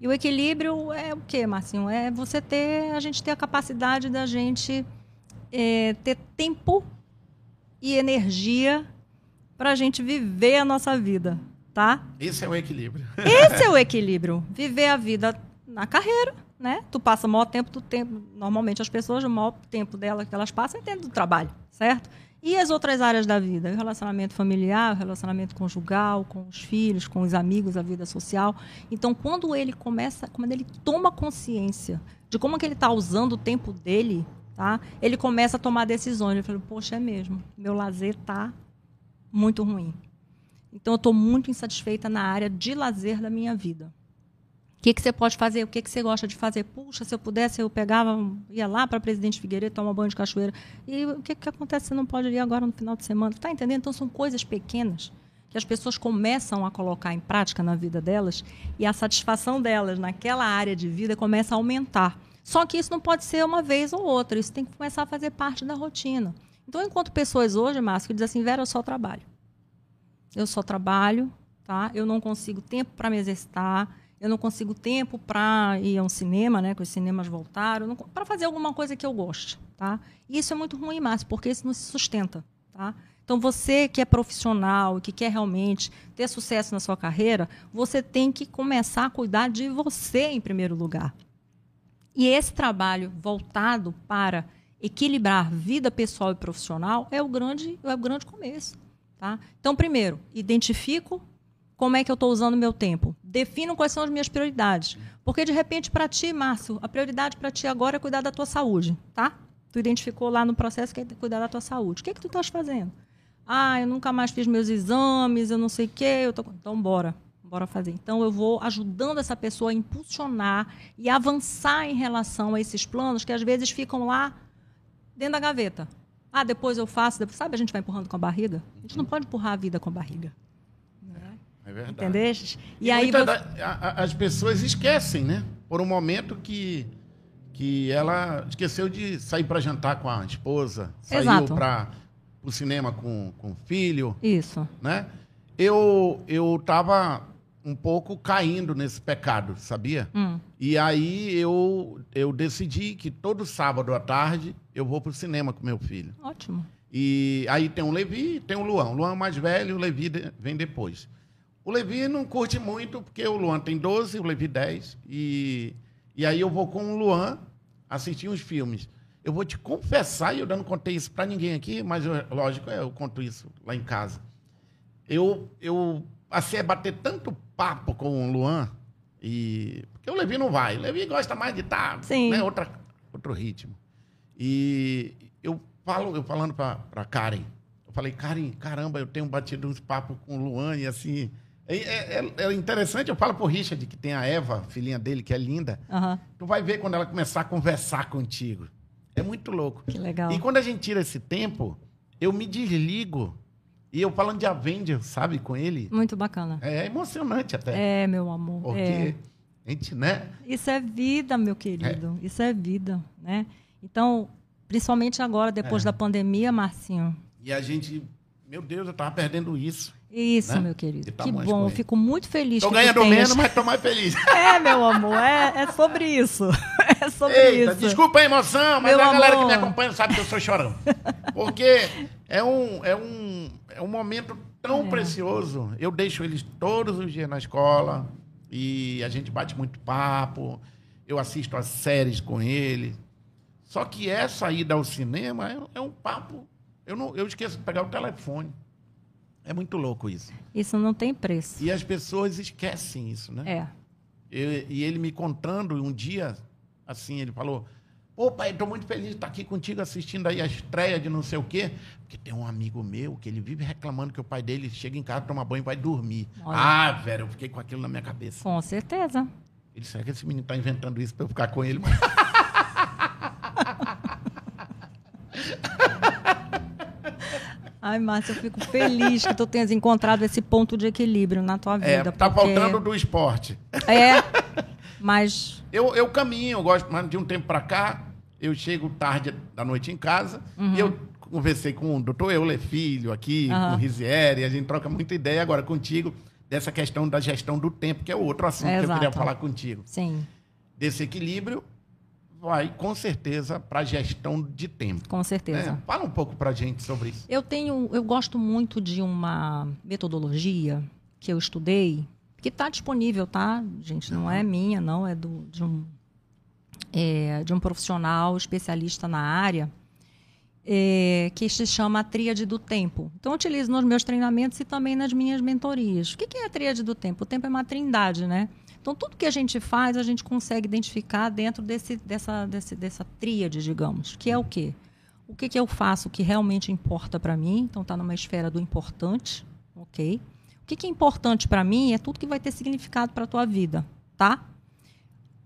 E o equilíbrio é o quê, Marcinho? É você ter, a gente ter a capacidade da gente é, ter tempo e energia para a gente viver a nossa vida, tá? Esse é o equilíbrio. Esse é o equilíbrio. Viver a vida na carreira, né? Tu passa o maior tempo do tempo. Normalmente as pessoas, o maior tempo dela que elas passam é dentro do trabalho, certo? E as outras áreas da vida? O relacionamento familiar, o relacionamento conjugal, com os filhos, com os amigos, a vida social. Então, quando ele começa, quando ele toma consciência de como que ele está usando o tempo dele, tá? Ele começa a tomar decisões. Ele fala, poxa, é mesmo, meu lazer tá muito ruim. Então, eu estou muito insatisfeita na área de lazer da minha vida. O que, que você pode fazer? O que, que você gosta de fazer? Puxa, se eu pudesse, eu pegava, ia lá para Presidente Figueiredo, tomar banho de cachoeira. E o que, que acontece? Você não pode ir agora no final de semana. Tá entendendo? Então, são coisas pequenas que as pessoas começam a colocar em prática na vida delas e a satisfação delas naquela área de vida começa a aumentar. Só que isso não pode ser uma vez ou outra, isso tem que começar a fazer parte da rotina. Então, enquanto pessoas hoje, Márcio, que dizem assim, Vera, eu só trabalho. Eu só trabalho, tá? Eu não consigo tempo para me exercitar, eu não consigo tempo para ir a um cinema, né? Que os cinemas voltaram, para fazer alguma coisa que eu goste, tá? E isso é muito ruim, Márcio, porque isso não se sustenta, tá? Então, você que é profissional, que quer realmente ter sucesso na sua carreira, você tem que começar a cuidar de você em primeiro lugar. E esse trabalho voltado para equilibrar vida pessoal e profissional é o grande, é o grande começo. Tá? Então, primeiro, identifico como é que eu estou usando o meu tempo. Defino quais são as minhas prioridades. Porque, de repente, para ti, Márcio, a prioridade para ti agora é cuidar da tua saúde. Tá? Tu identificou lá no processo que é cuidar da tua saúde. O que, é que tu estás fazendo? Ah, eu nunca mais fiz meus exames, eu não sei o quê. Eu tô... Então, bora. Bora fazer. Então, eu vou ajudando essa pessoa a impulsionar e avançar em relação a esses planos que, às vezes, ficam lá dentro da gaveta. Ah, depois eu faço. Depois... Sabe, a gente vai empurrando com a barriga? A gente não pode empurrar a vida com a barriga. É verdade. Entendeste? E, aí muita da, as pessoas esquecem, né? por um momento que, que ela esqueceu de sair para jantar com a esposa, saiu para o cinema com, com o filho, Isso. né? Eu eu estava um pouco caindo nesse pecado, sabia? Hum. E aí eu eu decidi que todo sábado à tarde eu vou para o cinema com meu filho. Ótimo. E aí tem o Levi e tem o Luan. O Luan é mais velho, o Levi vem depois. O Levi não curte muito, porque o Luan tem 12, o Levi 10. E, e aí eu vou com o Luan assistir uns filmes. Eu vou te confessar, e eu não contei isso para ninguém aqui, mas eu- lógico, eu conto isso lá em casa. Eu, eu passei a bater tanto papo com o Luan, e, porque o Levi não vai. O Levi gosta mais de estar Sim. né, outra, outro ritmo. E eu falo, eu falando para Karen, eu falei, Karen, caramba, eu tenho batido uns papos com o Luan e assim. É, é- é interessante, eu falo pro Richard, que tem a Eva, filhinha dele, que é linda. Aham. Tu vai ver quando ela começar a conversar contigo. É muito louco. Que legal. E quando a gente tira esse tempo, eu me desligo. E eu falando de Avenger, sabe, com ele. Muito bacana. É emocionante até. É, meu amor. porque É. a gente, né? Isso é vida, meu querido. Isso é vida, né? Então, principalmente agora, depois É. da pandemia, Marcinho. E a gente, meu Deus, eu tava perdendo isso. Isso, Né? meu querido. tá Que bom. ele. fico muito feliz que ganhando tenhas... menos, mas tô mais feliz. É, meu amor. É, é sobre isso. É sobre Eita, isso. desculpa a emoção, mas Meu a galera que amor. me acompanha sabe que eu sou chorão. Porque é um, é um, é um momento tão É. precioso. Eu deixo eles todos os dias na escola e a gente bate muito papo. Eu assisto as séries com eles. Só que essa ida ao cinema é, é um papo. Eu, não, eu esqueço de pegar o telefone. É muito louco isso. Isso não tem preço. E as pessoas esquecem isso, né? É. E, e ele me contando um dia, assim, ele falou: Pô, pai, estou muito feliz de estar aqui contigo assistindo aí a estreia de não sei o quê. Porque tem um amigo meu que ele vive reclamando que o pai dele chega em casa, toma banho e vai dormir. Olha. Ah, velho, eu fiquei com aquilo na minha cabeça. Com certeza. Ele disse: será que esse menino está inventando isso para eu ficar com ele? Mas Ai, Márcia, eu fico feliz que tu tenhas encontrado esse ponto de equilíbrio na tua vida. é, tá porque- faltando do esporte. É, mas Eu, eu caminho, eu gosto, mas de um tempo para cá, eu chego tarde da noite em casa e eu conversei com o doutor Euler Filho aqui, Uhum. com o Rizieri, a gente troca muita ideia agora contigo dessa questão da gestão do tempo, que é outro assunto que eu queria falar contigo. sim, Desse equilíbrio vai, com certeza, para a gestão de tempo. com certeza. né? Fala um pouco para a gente sobre isso. Eu tenho, eu gosto muito de uma metodologia que eu estudei, que está disponível, tá? Gente, não é minha, não, é do, de um é, de um profissional especialista na área, é, que se chama a tríade do tempo. Então, eu utilizo nos meus treinamentos e também nas minhas mentorias. O que que é a tríade do tempo? O tempo é uma trindade, né? Então, tudo que a gente faz, a gente consegue identificar dentro desse, dessa, desse, dessa tríade, digamos, que é o quê? O que, que eu faço que realmente importa para mim? Então, está numa esfera do importante, ok? O que, que é importante para mim é tudo que vai ter significado para a tua vida, tá?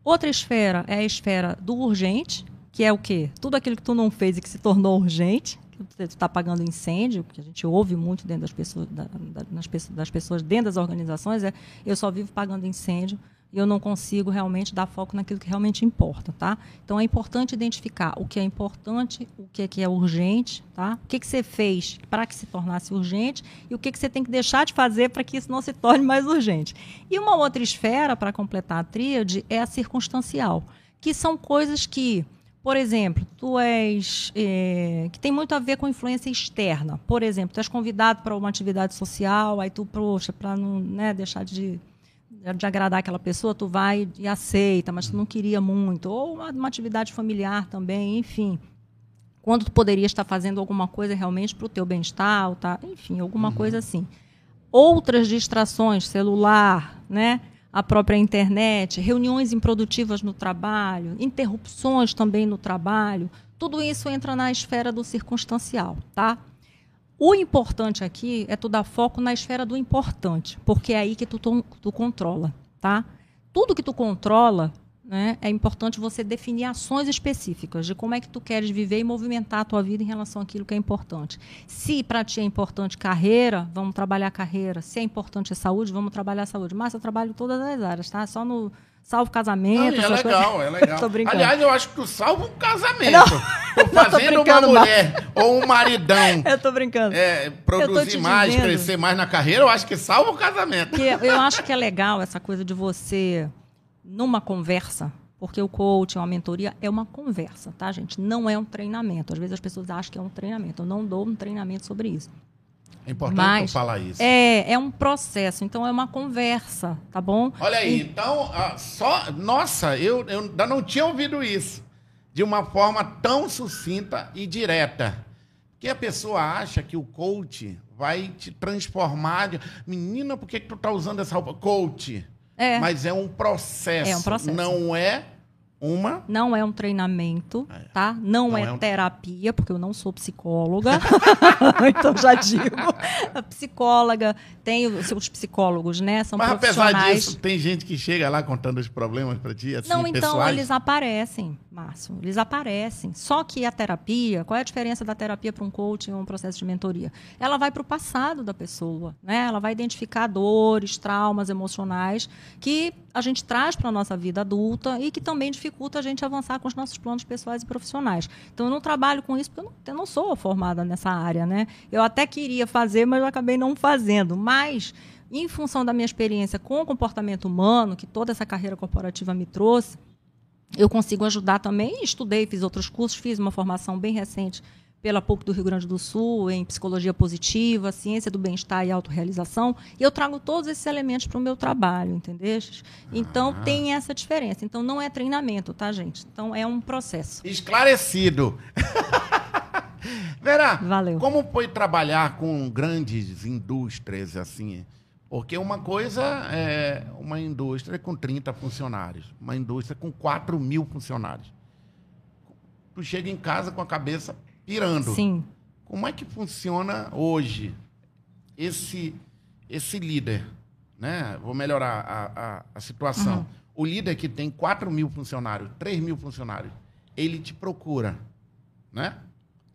Outra esfera é a esfera do urgente, que é o quê? Tudo aquilo que tu não fez e que se tornou urgente, está apagando incêndio, que a gente ouve muito dentro das pessoas, da- das pessoas dentro das organizações, é eu só vivo pagando incêndio e eu não consigo realmente dar foco naquilo que realmente importa, tá? Então é importante identificar o que é importante, o que é, que é urgente, tá? O que, que você fez para que se tornasse urgente e o que, que você tem que deixar de fazer para que isso não se torne mais urgente. E uma outra esfera para completar a tríade é a circunstancial, que são coisas que por exemplo, tu és. eh, que tem muito a ver com influência externa. Por exemplo, tu és convidado para uma atividade social, aí tu, poxa, para não né, deixar de, de agradar aquela pessoa, tu vai e aceita, mas tu não queria muito. Ou uma, uma atividade familiar também, enfim. Quando tu poderia estar fazendo alguma coisa realmente para o teu bem-estar, tá, enfim, alguma coisa assim. Outras distrações, celular, né? A própria internet, reuniões improdutivas no trabalho, interrupções também no trabalho, tudo isso entra na esfera do circunstancial, tá? O importante aqui é tu dar foco na esfera do importante, porque é aí que tu, tu, tu controla, tá? Tudo que tu controla, né, é importante você definir ações específicas de como é que tu queres viver e movimentar a tua vida em relação àquilo que é importante. Se para ti é importante carreira, vamos trabalhar carreira. Se é importante saúde, vamos trabalhar saúde. Mas eu trabalho em todas as áreas, tá? Só no salvo casamento. Não, é legal, coisas. é legal. Tô brincando. Aliás, eu acho que salva um casamento. Não. Tô fazendo tô uma mulher ou um maridão. Eu tô brincando. É, produzir mais, dizendo. crescer mais na carreira, eu acho que salva o casamento. eu acho que é legal essa coisa de você numa conversa, porque o coaching, uma mentoria é uma conversa, tá, gente? Não é um treinamento. Às vezes as pessoas acham que é um treinamento. Eu não dou um treinamento sobre isso. É importante Mas, falar isso. É, é um processo, então é uma conversa, tá bom? Olha aí, e... então, só. Nossa, eu, eu ainda não tinha ouvido isso de uma forma tão sucinta e direta. Que a pessoa acha que o coach vai te transformar. De... Menina, por que, que tu tá usando essa roupa? Coach. É. Mas é um processo. É um processo. Não é uma. Não é um treinamento, é. tá? Não, não é, é um... terapia, porque eu não sou psicóloga. então já digo. A psicóloga tem os seus psicólogos, né? São Mas apesar disso, tem gente que chega lá contando os problemas para ti, assim, Não, então pessoais. eles aparecem, Márcio. Eles aparecem. Só que a terapia, qual é a diferença da terapia para um coaching ou um processo de mentoria? Ela vai para o passado da pessoa, né? Ela vai identificar dores, traumas emocionais que a gente traz para a nossa vida adulta e que também dificulta a gente avançar com os nossos planos pessoais e profissionais. Então, eu não trabalho com isso porque eu não, eu não sou formada nessa área, né? Eu até queria fazer, mas eu acabei não fazendo. Mas, em função da minha experiência com o comportamento humano, que toda essa carreira corporativa me trouxe, eu consigo ajudar também. Estudei, fiz outros cursos, fiz uma formação bem recente pela PUC do Rio Grande do Sul, em psicologia positiva, ciência do bem-estar e autorrealização, e eu trago todos esses elementos para o meu trabalho, entendeu? Então ah. tem essa diferença. Então não é treinamento, tá, gente? Então é um processo. Esclarecido. Vera, Valeu. como foi trabalhar com grandes indústrias assim? Porque uma coisa é uma indústria com 30 funcionários, uma indústria com 4 mil funcionários. Tu chega em casa com a cabeça pirando. Sim. Como é que funciona hoje esse, esse líder? Né? Vou melhorar a, a, a situação. Uhum. O líder que tem 4 mil funcionários, 3 mil funcionários, ele te procura. Né?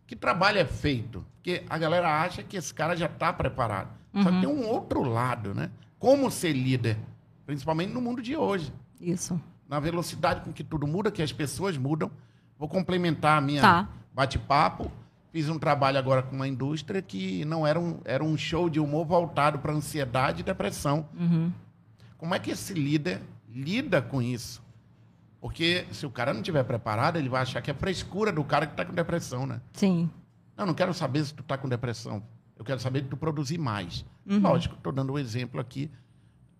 Que trabalho é feito? Porque a galera acha que esse cara já está preparado. Uhum. Só que uhum. tem um outro lado, né? Como ser líder, principalmente no mundo de hoje. Isso. Na velocidade com que tudo muda, que as pessoas mudam. Vou complementar a minha, tá bate-papo. Fiz um trabalho agora com uma indústria que não era um, era um show de humor voltado para ansiedade e depressão. Uhum. Como é que esse líder lida com isso? Porque se o cara não estiver preparado, ele vai achar que é frescura do cara que está com depressão, né? Sim. Eu não quero saber se tu está com depressão. Eu quero saber de tu produzir mais. Uhum. Lógico, estou dando um exemplo aqui,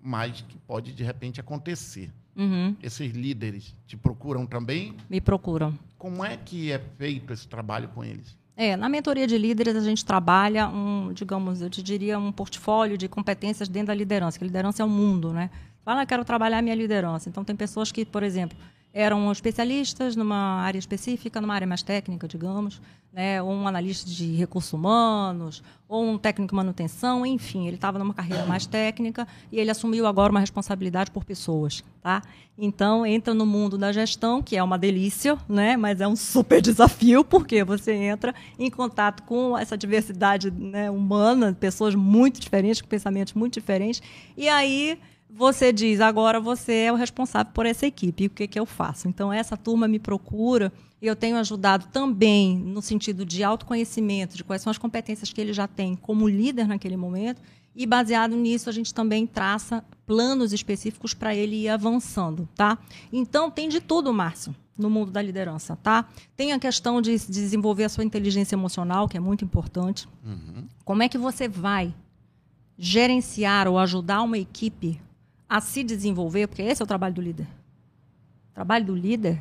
mas que pode de repente acontecer. Uhum. Esses líderes te procuram também? Me procuram. Como é que é feito esse trabalho com eles? É, na mentoria de líderes a gente trabalha um, digamos, eu te diria um portfólio de competências dentro da liderança, que a liderança é o um mundo, né? Fala, quero trabalhar minha liderança. Então tem pessoas que, por exemplo, eram especialistas numa área específica, numa área mais técnica, digamos, né, ou um analista de recursos humanos, ou um técnico de manutenção, enfim, ele estava numa carreira mais técnica e ele assumiu agora uma responsabilidade por pessoas, tá? Então entra no mundo da gestão, que é uma delícia, né, mas é um super desafio porque você entra em contato com essa diversidade né, humana, pessoas muito diferentes, com pensamentos muito diferentes, e aí você diz, agora você é o responsável por essa equipe, e o que, que eu faço? Então, essa turma me procura, e eu tenho ajudado também no sentido de autoconhecimento, de quais são as competências que ele já tem como líder naquele momento, e baseado nisso, a gente também traça planos específicos para ele ir avançando, tá? Então, tem de tudo, Márcio, no mundo da liderança, tá? Tem a questão de desenvolver a sua inteligência emocional, que é muito importante. Uhum. Como é que você vai gerenciar ou ajudar uma equipe a se desenvolver, porque esse é o trabalho do líder. O trabalho do líder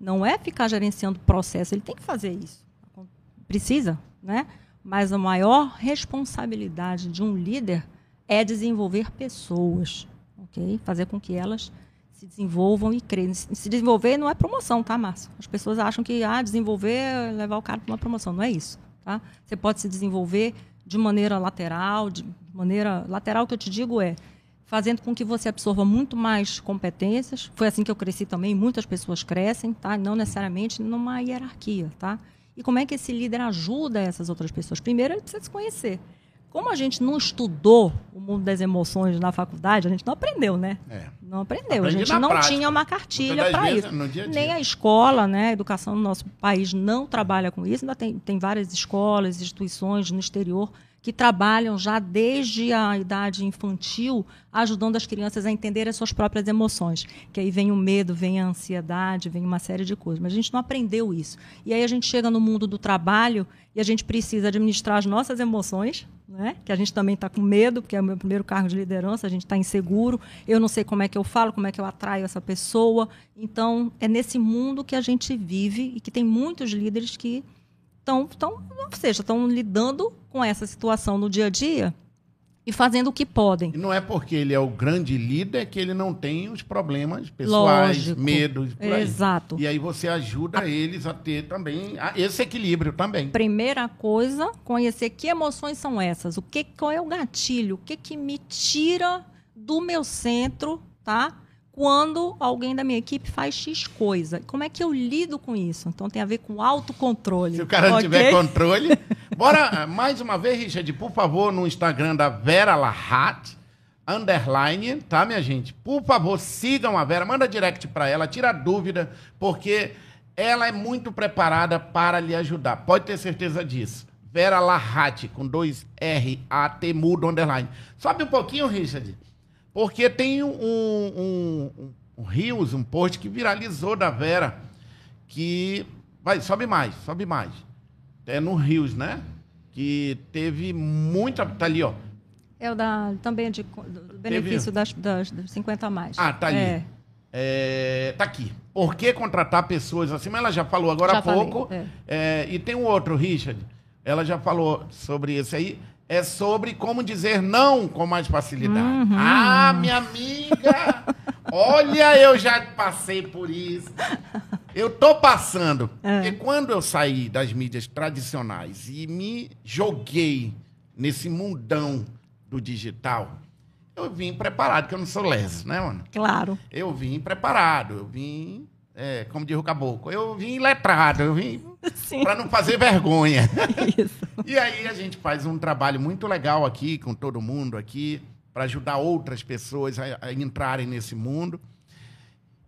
não é ficar gerenciando o processo, ele tem que fazer isso. Precisa, né? Mas a maior responsabilidade de um líder é desenvolver pessoas, ok? Fazer com que elas se desenvolvam e cresçam. Se desenvolver não é promoção, tá, Márcio? As pessoas acham que ah, desenvolver é levar o cara para uma promoção. Não é isso, tá? Você pode se desenvolver de maneira lateral, de maneira lateral que eu te digo é fazendo com que você absorva muito mais competências. Foi assim que eu cresci também, muitas pessoas crescem, tá? Não necessariamente numa hierarquia, tá? E como é que esse líder ajuda essas outras pessoas? Primeiro, ele precisa se conhecer. Como a gente não estudou o mundo das emoções na faculdade, a gente não aprendeu, né? É. Não aprendeu. Aprendi a gente não prática. tinha uma cartilha para isso. Dia -dia. Nem a escola, né? A educação no nosso país não trabalha com isso. Ainda tem, tem várias escolas, instituições no exterior que trabalham já desde a idade infantil, ajudando as crianças a entender as suas próprias emoções. Que aí vem o medo, vem a ansiedade, vem uma série de coisas. Mas a gente não aprendeu isso. E aí a gente chega no mundo do trabalho e a gente precisa administrar as nossas emoções, né? que a gente também está com medo, porque é o meu primeiro cargo de liderança, a gente está inseguro, eu não sei como é que eu falo, como é que eu atraio essa pessoa. Então, é nesse mundo que a gente vive e que tem muitos líderes que estão, estão, ou seja, estão lidando com essa situação no dia a dia e fazendo o que podem. E não é porque ele é o grande líder que ele não tem os problemas pessoais, Lógico. medos. Por aí. Exato. E aí você ajuda a... eles a ter também esse equilíbrio também. Primeira coisa, conhecer que emoções são essas, o que qual é o gatilho, o que que me tira do meu centro, tá? Quando alguém da minha equipe faz X coisa. Como é que eu lido com isso? Então tem a ver com autocontrole. Se o cara não okay? tiver controle. Bora, mais uma vez, Richard, por favor, no Instagram da Vera Lahat, underline, tá, minha gente? Por favor, sigam a Vera, manda direct para ela, tira dúvida, porque ela é muito preparada para lhe ajudar. Pode ter certeza disso. Vera Lahat, com dois R, A, T, mudo, underline. Sobe um pouquinho, Richard. Porque tem um, um, um, um Rios, um post que viralizou da Vera, que. Vai, sobe mais, sobe mais. É no Rios, né? Que teve muita. Tá ali, ó. É o da, também de, do benefício das, das, das 50 a mais. Ah, tá ali. É. É, tá aqui. Por que contratar pessoas assim? Mas ela já falou agora já há pouco. Falei, é. É, e tem um outro, Richard. Ela já falou sobre esse aí é sobre como dizer não com mais facilidade. Uhum. Ah, minha amiga! olha, eu já passei por isso. Eu tô passando. É. Porque quando eu saí das mídias tradicionais e me joguei nesse mundão do digital, eu vim preparado, que eu não sou leso, né, mano? Claro. Eu vim preparado, eu vim é, como diz o caboclo, eu vim letrado, eu vim para não fazer vergonha. Isso. e aí a gente faz um trabalho muito legal aqui com todo mundo aqui para ajudar outras pessoas a, a, entrarem nesse mundo.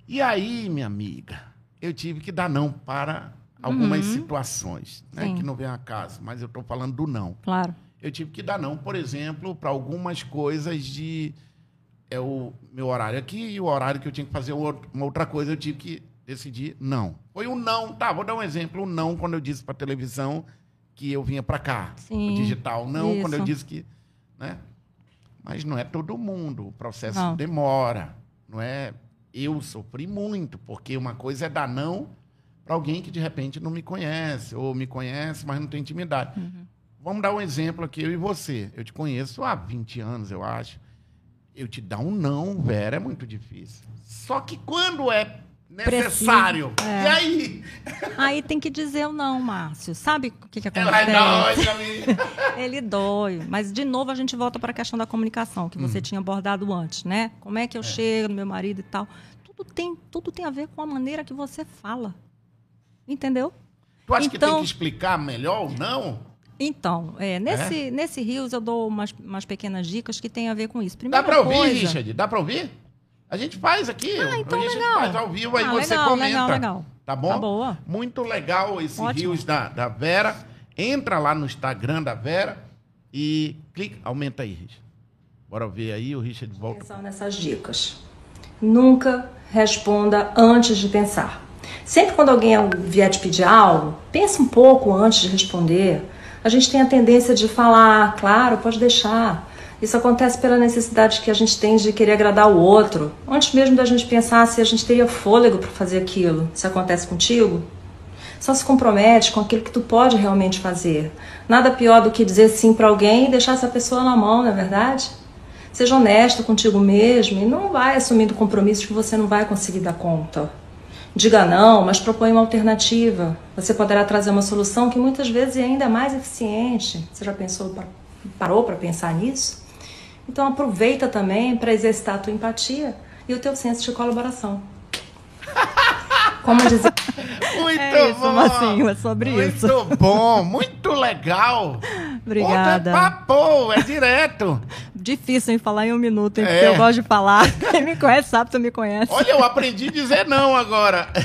E aí, minha amiga, eu tive que dar não para algumas uhum. situações, né, que não vem a caso, mas eu estou falando do não. Claro. Eu tive que dar não, por exemplo, para algumas coisas de é o meu horário aqui e o horário que eu tinha que fazer uma outra coisa, eu tive que decidi não. Foi um não, tá, vou dar um exemplo, um não quando eu disse para televisão que eu vinha para cá, Sim, digital, não isso. quando eu disse que, né? Mas não é todo mundo, o processo não. demora, não é? Eu sofri muito, porque uma coisa é dar não para alguém que de repente não me conhece ou me conhece, mas não tem intimidade. Uhum. Vamos dar um exemplo aqui, eu e você. Eu te conheço há 20 anos, eu acho. Eu te dar um não, Vera, é muito difícil. Só que quando é necessário. É. E aí? Aí tem que dizer o não, Márcio. Sabe o que, que acontece? Ela é dói Ele dói. Mas, de novo, a gente volta para a questão da comunicação, que você hum. tinha abordado antes, né? Como é que eu é. chego no meu marido e tal. Tudo tem, tudo tem a ver com a maneira que você fala. Entendeu? Tu acha então, que tem então que explicar melhor ou não? Então, é, nesse, é? nesse Rios eu dou umas, umas pequenas dicas que tem a ver com isso. Primeira Dá para ouvir, coisa... Richard? Dá para ouvir? A gente faz aqui. Ah, então a gente legal. faz ao vivo, aí ah, você legal, comenta. Legal, legal. Tá bom? Tá boa. Muito legal esse Ótimo. Rios da, da Vera. Entra lá no Instagram da Vera e clica. Aumenta aí, Richard. Bora ver aí, o Richard volta. Atenção nessas dicas. Nunca responda antes de pensar. Sempre quando alguém vier te pedir algo, pensa um pouco antes de responder. A gente tem a tendência de falar, claro, pode deixar. Isso acontece pela necessidade que a gente tem de querer agradar o outro, antes mesmo da gente pensar se a gente teria fôlego para fazer aquilo. Se acontece contigo, só se compromete com aquilo que tu pode realmente fazer. Nada pior do que dizer sim para alguém e deixar essa pessoa na mão, não é verdade? Seja honesto contigo mesmo e não vai assumindo compromissos que você não vai conseguir dar conta. Diga não, mas propõe uma alternativa. Você poderá trazer uma solução que muitas vezes é ainda mais eficiente. Você já pensou, parou para pensar nisso? Então aproveita também para exercitar a tua empatia e o teu senso de colaboração. Como dizer. Muito é isso, bom. Massinho, é sobre muito isso. Muito bom, muito legal. Obrigada. Ontem é papo, é direto. Difícil em falar em um minuto, hein? É. Porque eu gosto de falar. Quem me conhece sabe, tu me conhece. Olha, eu aprendi a dizer não agora.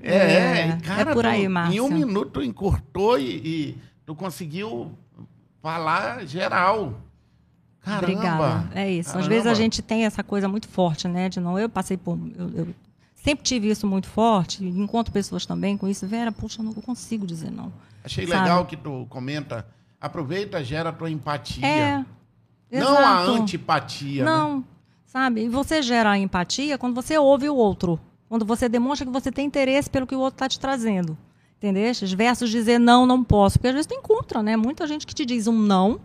É, é, cara, é por aí, Márcio. Em um minuto encurtou e, e tu conseguiu falar geral. Caramba. Obrigada. É isso. Caramba. Às vezes a gente tem essa coisa muito forte, né? De não. Eu passei por. Eu, eu sempre tive isso muito forte. Encontro pessoas também com isso. Vera, puxa, eu não consigo dizer não. Achei sabe? legal que tu comenta. Aproveita, gera a tua empatia. É. Não exato. a antipatia. Né? Não. Né? Sabe? E você gera a empatia quando você ouve o outro. Quando você demonstra que você tem interesse pelo que o outro está te trazendo. Entendeu? Versus dizer não, não posso. Porque às vezes tu encontra, né? Muita gente que te diz um não,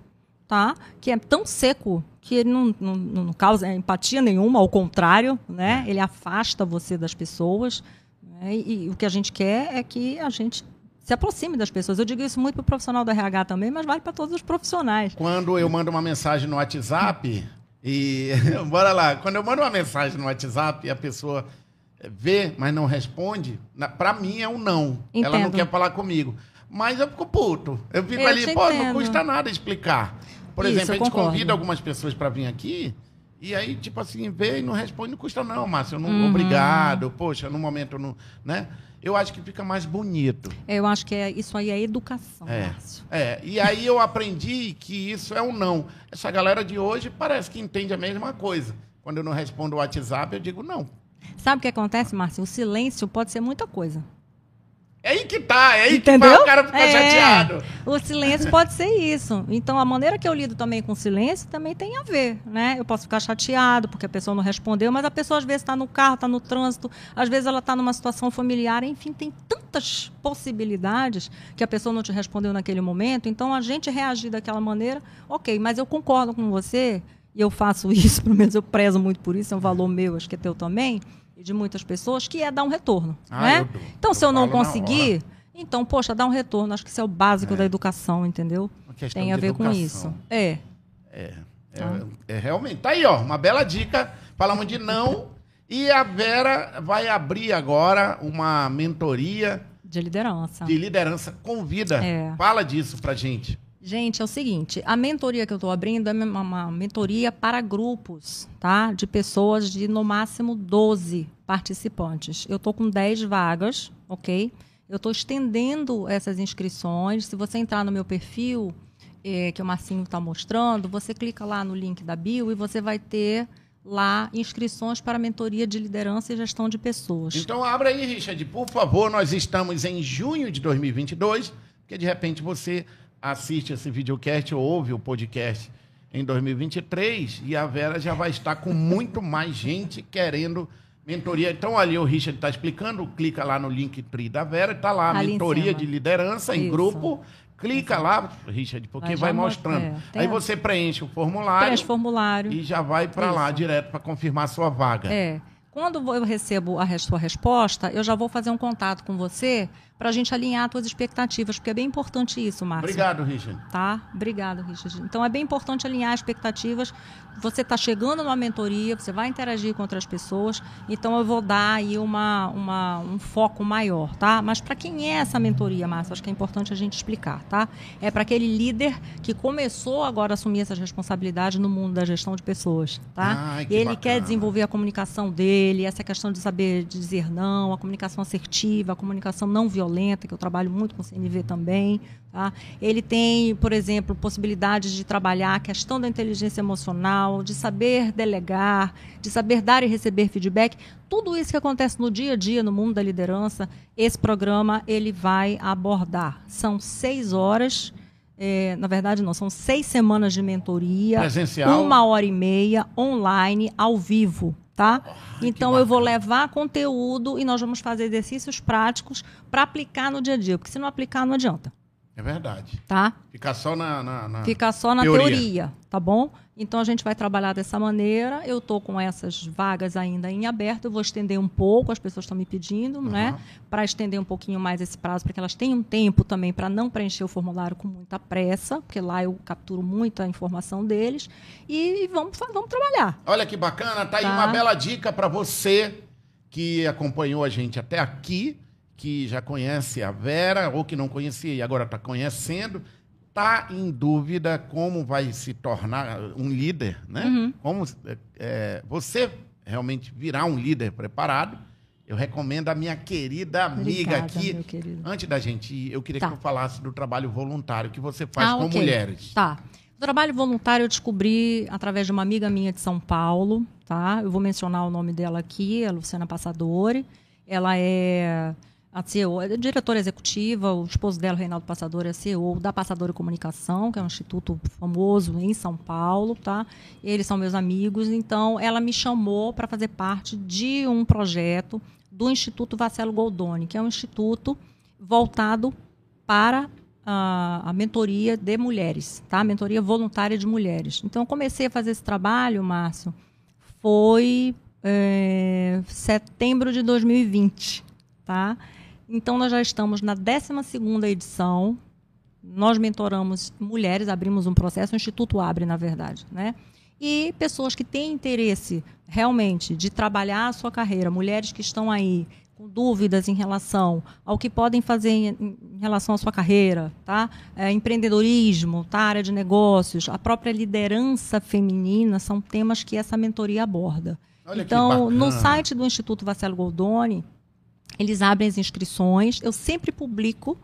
tá? Que é tão seco que ele não, não, não causa empatia nenhuma, ao contrário, né? Ele afasta você das pessoas. Né? E, e, o que a gente quer é que a gente se aproxime das pessoas. Eu digo isso muito para o profissional do RH também, mas vale para todos os profissionais. Quando eu mando uma mensagem no WhatsApp e bora lá, quando eu mando uma mensagem no WhatsApp e a pessoa vê, mas não responde, para mim é um não. Entendo. Ela não quer falar comigo. Mas eu fico puto. Eu fico eu ali, pô, entendo. não custa nada explicar. Por Isso, exemplo, a gente concordo. convida algumas pessoas para vir aqui e aí, tipo assim, vê e não responde, não custa não, Márcio. Não, uhum. Obrigado, poxa, no momento, não, né? Eu acho que fica mais bonito. Eu acho que é, isso aí é educação, é, Márcio. É, e aí eu aprendi que isso é um não. Essa galera de hoje parece que entende a mesma coisa. Quando eu não respondo o WhatsApp, eu digo não. Sabe o que acontece, Márcio? O silêncio pode ser muita coisa. É aí que tá, é aí Entendeu? que o cara fica é, chateado. O silêncio pode ser isso. Então, a maneira que eu lido também com o silêncio também tem a ver, né? Eu posso ficar chateado porque a pessoa não respondeu, mas a pessoa às vezes está no carro, está no trânsito, às vezes ela está numa situação familiar, enfim, tem tantas possibilidades que a pessoa não te respondeu naquele momento. Então, a gente reagir daquela maneira, ok, mas eu concordo com você e eu faço isso, pelo menos eu prezo muito por isso, é um valor meu, acho que é teu também e de muitas pessoas, que é dar um retorno. Ah, né? Então, se eu não conseguir, então, poxa, dar um retorno. Acho que isso é o básico é. da educação, entendeu? Tem a ver educação. com isso. É. É, é, tá. é, realmente. Tá aí, ó, uma bela dica. Falamos de não. E a Vera vai abrir agora uma mentoria. De liderança. De liderança. Convida. É. Fala disso pra gente. Gente, é o seguinte, a mentoria que eu estou abrindo é uma mentoria para grupos, tá? De pessoas de no máximo 12 participantes. Eu estou com 10 vagas, ok? Eu estou estendendo essas inscrições. Se você entrar no meu perfil, é, que o Marcinho está mostrando, você clica lá no link da bio e você vai ter lá inscrições para mentoria de liderança e gestão de pessoas. Então abra aí, Richard, por favor. Nós estamos em junho de 2022, porque de repente você assiste esse videocast ou ouve o podcast em 2023 e a Vera já vai estar com muito mais gente querendo mentoria. Então, ali o Richard está explicando, clica lá no link tri da Vera, está lá, ali mentoria de liderança Isso. em grupo. Clica lá, Richard, porque vai, vai mostrando. É, Aí você preenche o formulário. Preenche o formulário. E já vai para lá direto para confirmar a sua vaga. É. Quando eu recebo a sua resposta, eu já vou fazer um contato com você para a gente alinhar as suas expectativas, porque é bem importante isso, Márcio. Obrigado, Richard. Tá? Obrigado, Richard. Então é bem importante alinhar expectativas. Você está chegando numa mentoria, você vai interagir com outras pessoas, então eu vou dar aí uma, uma um foco maior, tá? Mas para quem é essa mentoria, Márcio? Acho que é importante a gente explicar, tá? É para aquele líder que começou agora a assumir essas responsabilidades no mundo da gestão de pessoas, tá? Ai, que Ele bacana. quer desenvolver a comunicação dele, essa questão de saber dizer não, a comunicação assertiva, a comunicação não violenta violenta, que eu trabalho muito com CNV também. Tá? Ele tem, por exemplo, possibilidades de trabalhar a questão da inteligência emocional, de saber delegar, de saber dar e receber feedback. Tudo isso que acontece no dia a dia no mundo da liderança, esse programa ele vai abordar. São seis horas. É, na verdade, não, são seis semanas de mentoria. Presencial. Uma hora e meia, online, ao vivo tá? Oh, então eu vou levar conteúdo e nós vamos fazer exercícios práticos para aplicar no dia a dia, porque se não aplicar não adianta. É verdade. Tá? Ficar só na, na, na Fica só na teoria. teoria. tá bom? Então a gente vai trabalhar dessa maneira. Eu estou com essas vagas ainda em aberto. Eu vou estender um pouco, as pessoas estão me pedindo, né? Para estender um pouquinho mais esse prazo, para que elas tenham tempo também para não preencher o formulário com muita pressa, porque lá eu capturo muita informação deles. E vamos, vamos trabalhar. Olha que bacana, tá aí Tá. uma bela dica para você que acompanhou a gente até aqui, que já conhece a Vera ou que não conhecia e agora está conhecendo, tá em dúvida como vai se tornar um líder, né? Uhum. Como é, você realmente virar um líder preparado. Eu recomendo a minha querida amiga Obrigada, aqui. Antes da gente ir, eu queria Tá. que eu falasse do trabalho voluntário que você faz Ah, com ok. mulheres. Tá. O trabalho voluntário eu descobri através de uma amiga minha de São Paulo, tá? Eu vou mencionar o nome dela aqui, a Luciana Passadori. Ela é a CEO, é diretora executiva, o esposo dela, Reinaldo Passadori, é CEO da Passadori Comunicação, que é um instituto famoso em São Paulo, tá? Eles são meus amigos, então ela me chamou para fazer parte de um projeto do Instituto Vacelo Goldoni, que é um instituto voltado para a, a mentoria de mulheres, tá? A mentoria voluntária de mulheres. Então, eu comecei a fazer esse trabalho, Márcio, foi é, setembro de 2020, tá? Então, nós já estamos na 12ª edição. Nós mentoramos mulheres, abrimos um processo, o Instituto abre, na verdade, né? E pessoas que têm interesse realmente de trabalhar a sua carreira, mulheres que estão aí com dúvidas em relação ao que podem fazer em, relação à sua carreira, tá? É, empreendedorismo, tá? área de negócios, a própria liderança feminina são temas que essa mentoria aborda. Olha então, no site do Instituto Vacelo Goldoni, eles abrem as inscrições. Eu sempre publico.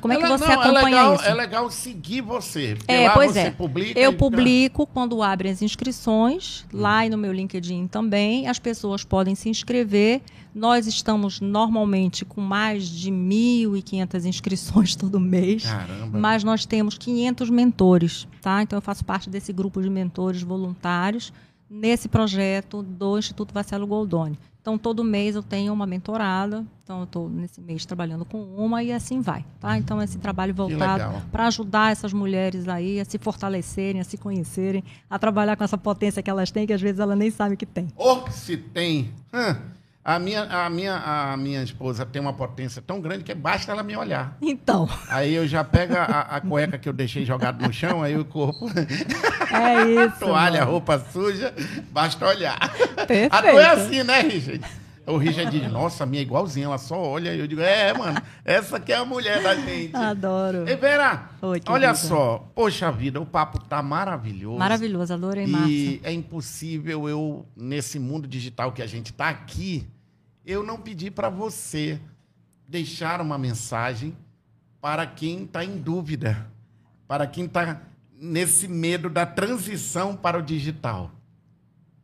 Como é que Ela- você não, acompanha é legal, isso? É legal seguir você. É, lá pois você é. Publica Eu e- publico quando abrem as inscrições, lá e no meu LinkedIn também. As pessoas podem se inscrever. Nós estamos normalmente com mais de 1.500 inscrições todo mês. Caramba. Mas nós temos 500 mentores, tá? Então eu faço parte desse grupo de mentores voluntários nesse projeto do Instituto Vacelo Goldoni. Então todo mês eu tenho uma mentorada. Então eu estou nesse mês trabalhando com uma e assim vai, tá? Então esse trabalho voltado para ajudar essas mulheres aí a se fortalecerem, a se conhecerem, a trabalhar com essa potência que elas têm que às vezes elas nem sabem que tem. Ou se tem. Hã, a, minha, a, minha, a minha esposa tem uma potência tão grande que basta ela me olhar. Então, Aí eu já pego a, a cueca que eu deixei jogado no chão, aí o corpo, é isso. toalha, mano. roupa suja, basta olhar. Perfeito. A tua é assim, né, Richard? O Richard diz, nossa, a minha é igualzinha, ela só olha. E eu digo, é, mano, essa que é a mulher da gente. Adoro. Ei, Vera, Oi, olha só, poxa vida, o papo tá maravilhoso. Maravilhoso, adorei, Márcia. E é impossível eu, nesse mundo digital que a gente está aqui, eu não pedir para você deixar uma mensagem para quem está em dúvida, para quem está nesse medo da transição para o digital.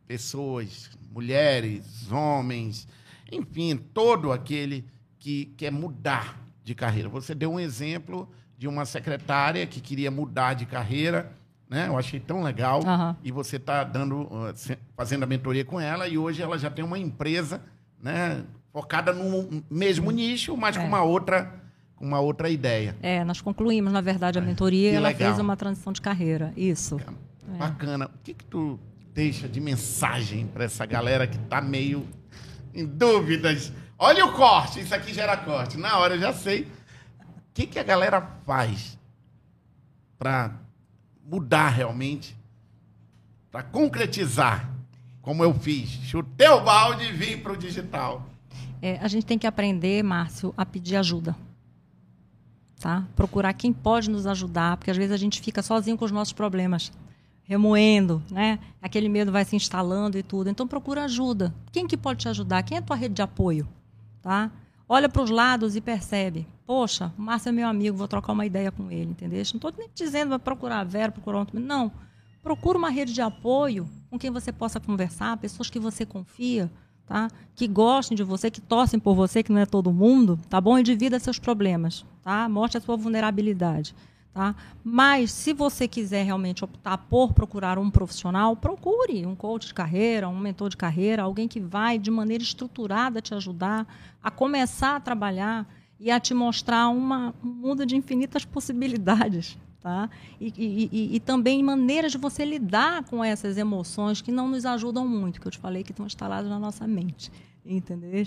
Pessoas, mulheres, homens, enfim, todo aquele que quer mudar de carreira. Você deu um exemplo de uma secretária que queria mudar de carreira, né? Eu achei tão legal. Aham. E você está dando, se- fazendo a mentoria com ela e hoje ela já tem uma empresa, né? Focada no mesmo nicho, mas É. com uma outra, uma outra ideia. É, nós concluímos, na verdade, a mentoria que e ela legal. fez uma transição de carreira. Isso. É. Bacana. O que que tu deixa de mensagem para essa galera que tá meio em dúvidas? Olha o corte, isso aqui gera corte. Na hora eu já sei. O que que a galera faz para mudar realmente, para concretizar, como eu fiz? Chutei o balde e vim para o digital. É, a gente tem que aprender, Márcio, a pedir ajuda. Tá? Procurar quem pode nos ajudar, porque às vezes a gente fica sozinho com os nossos problemas, remoendo, né? Aquele medo vai se instalando e tudo. Então procura ajuda. Quem que pode te ajudar? Quem é a tua rede de apoio? Tá? Olha para os lados e percebe. Poxa, o Márcio é meu amigo, vou trocar uma ideia com ele, entendeu? Não estou nem dizendo vai procurar a Vera, procurar outro. Não. Procura uma rede de apoio com quem você possa conversar, pessoas que você confia, tá? Que gostem de você, que torcem por você, que não é todo mundo, tá bom? E divida seus problemas, tá? Mostre a sua vulnerabilidade, tá? Mas se você quiser realmente optar por procurar um profissional, procure um coach de carreira, um mentor de carreira, alguém que vai de maneira estruturada te ajudar a começar a trabalhar e a te mostrar uma, um mundo de infinitas possibilidades. Tá? E, e, e, e, também maneiras de você lidar com essas emoções que não nos ajudam muito, que eu te falei que estão instaladas na nossa mente. Entendeu?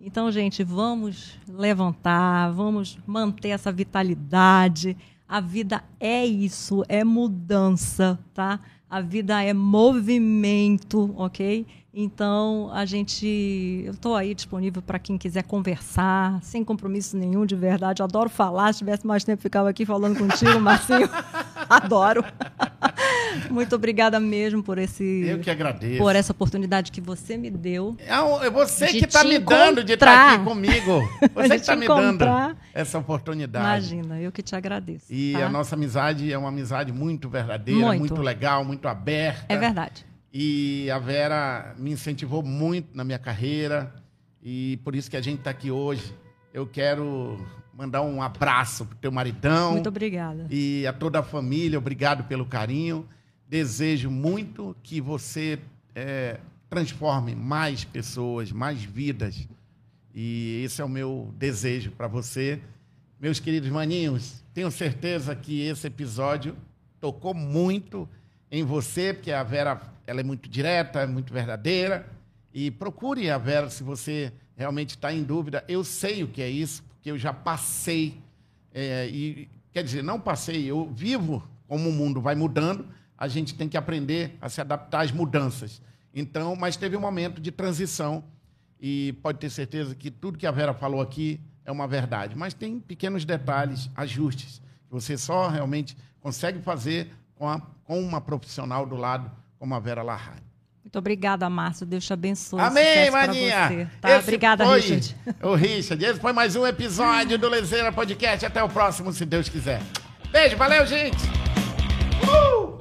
Então, gente, vamos levantar, vamos manter essa vitalidade. A vida é isso, é mudança, tá? A vida é movimento, ok? Então, a gente. Eu estou aí disponível para quem quiser conversar, sem compromisso nenhum, de verdade. adoro falar. Se tivesse mais tempo, ficava aqui falando contigo, Marcinho. Adoro. Muito obrigada mesmo por esse. Eu que agradeço. Por essa oportunidade que você me deu. É, é você que está me dando de estar aqui comigo. Você que está me dando essa oportunidade. Imagina, eu que te agradeço. E tá? a nossa amizade é uma amizade muito verdadeira, muito, muito legal, muito aberta. É verdade. E a Vera me incentivou muito na minha carreira. E por isso que a gente está aqui hoje. Eu quero mandar um abraço pro teu maridão. Muito obrigada. E a toda a família, obrigado pelo carinho. Desejo muito que você é, transforme mais pessoas, mais vidas. E esse é o meu desejo para você. Meus queridos maninhos, tenho certeza que esse episódio tocou muito em você, porque a Vera ela é muito direta, é muito verdadeira. E procure a Vera se você realmente está em dúvida. Eu sei o que é isso, porque eu já passei. É, e quer dizer, não passei, eu vivo como o mundo vai mudando. A gente tem que aprender a se adaptar às mudanças. Então, mas teve um momento de transição e pode ter certeza que tudo que a Vera falou aqui é uma verdade. Mas tem pequenos detalhes, ajustes que você só realmente consegue fazer com, a, com uma profissional do lado como a Vera Larraine. Muito obrigada, Márcio. Deus te abençoe. Amém, Maninha. Tá? Obrigada, foi Richard. O Richard. Esse foi mais um episódio do Lezeira Podcast. Até o próximo, se Deus quiser. Beijo, valeu, gente. Uh!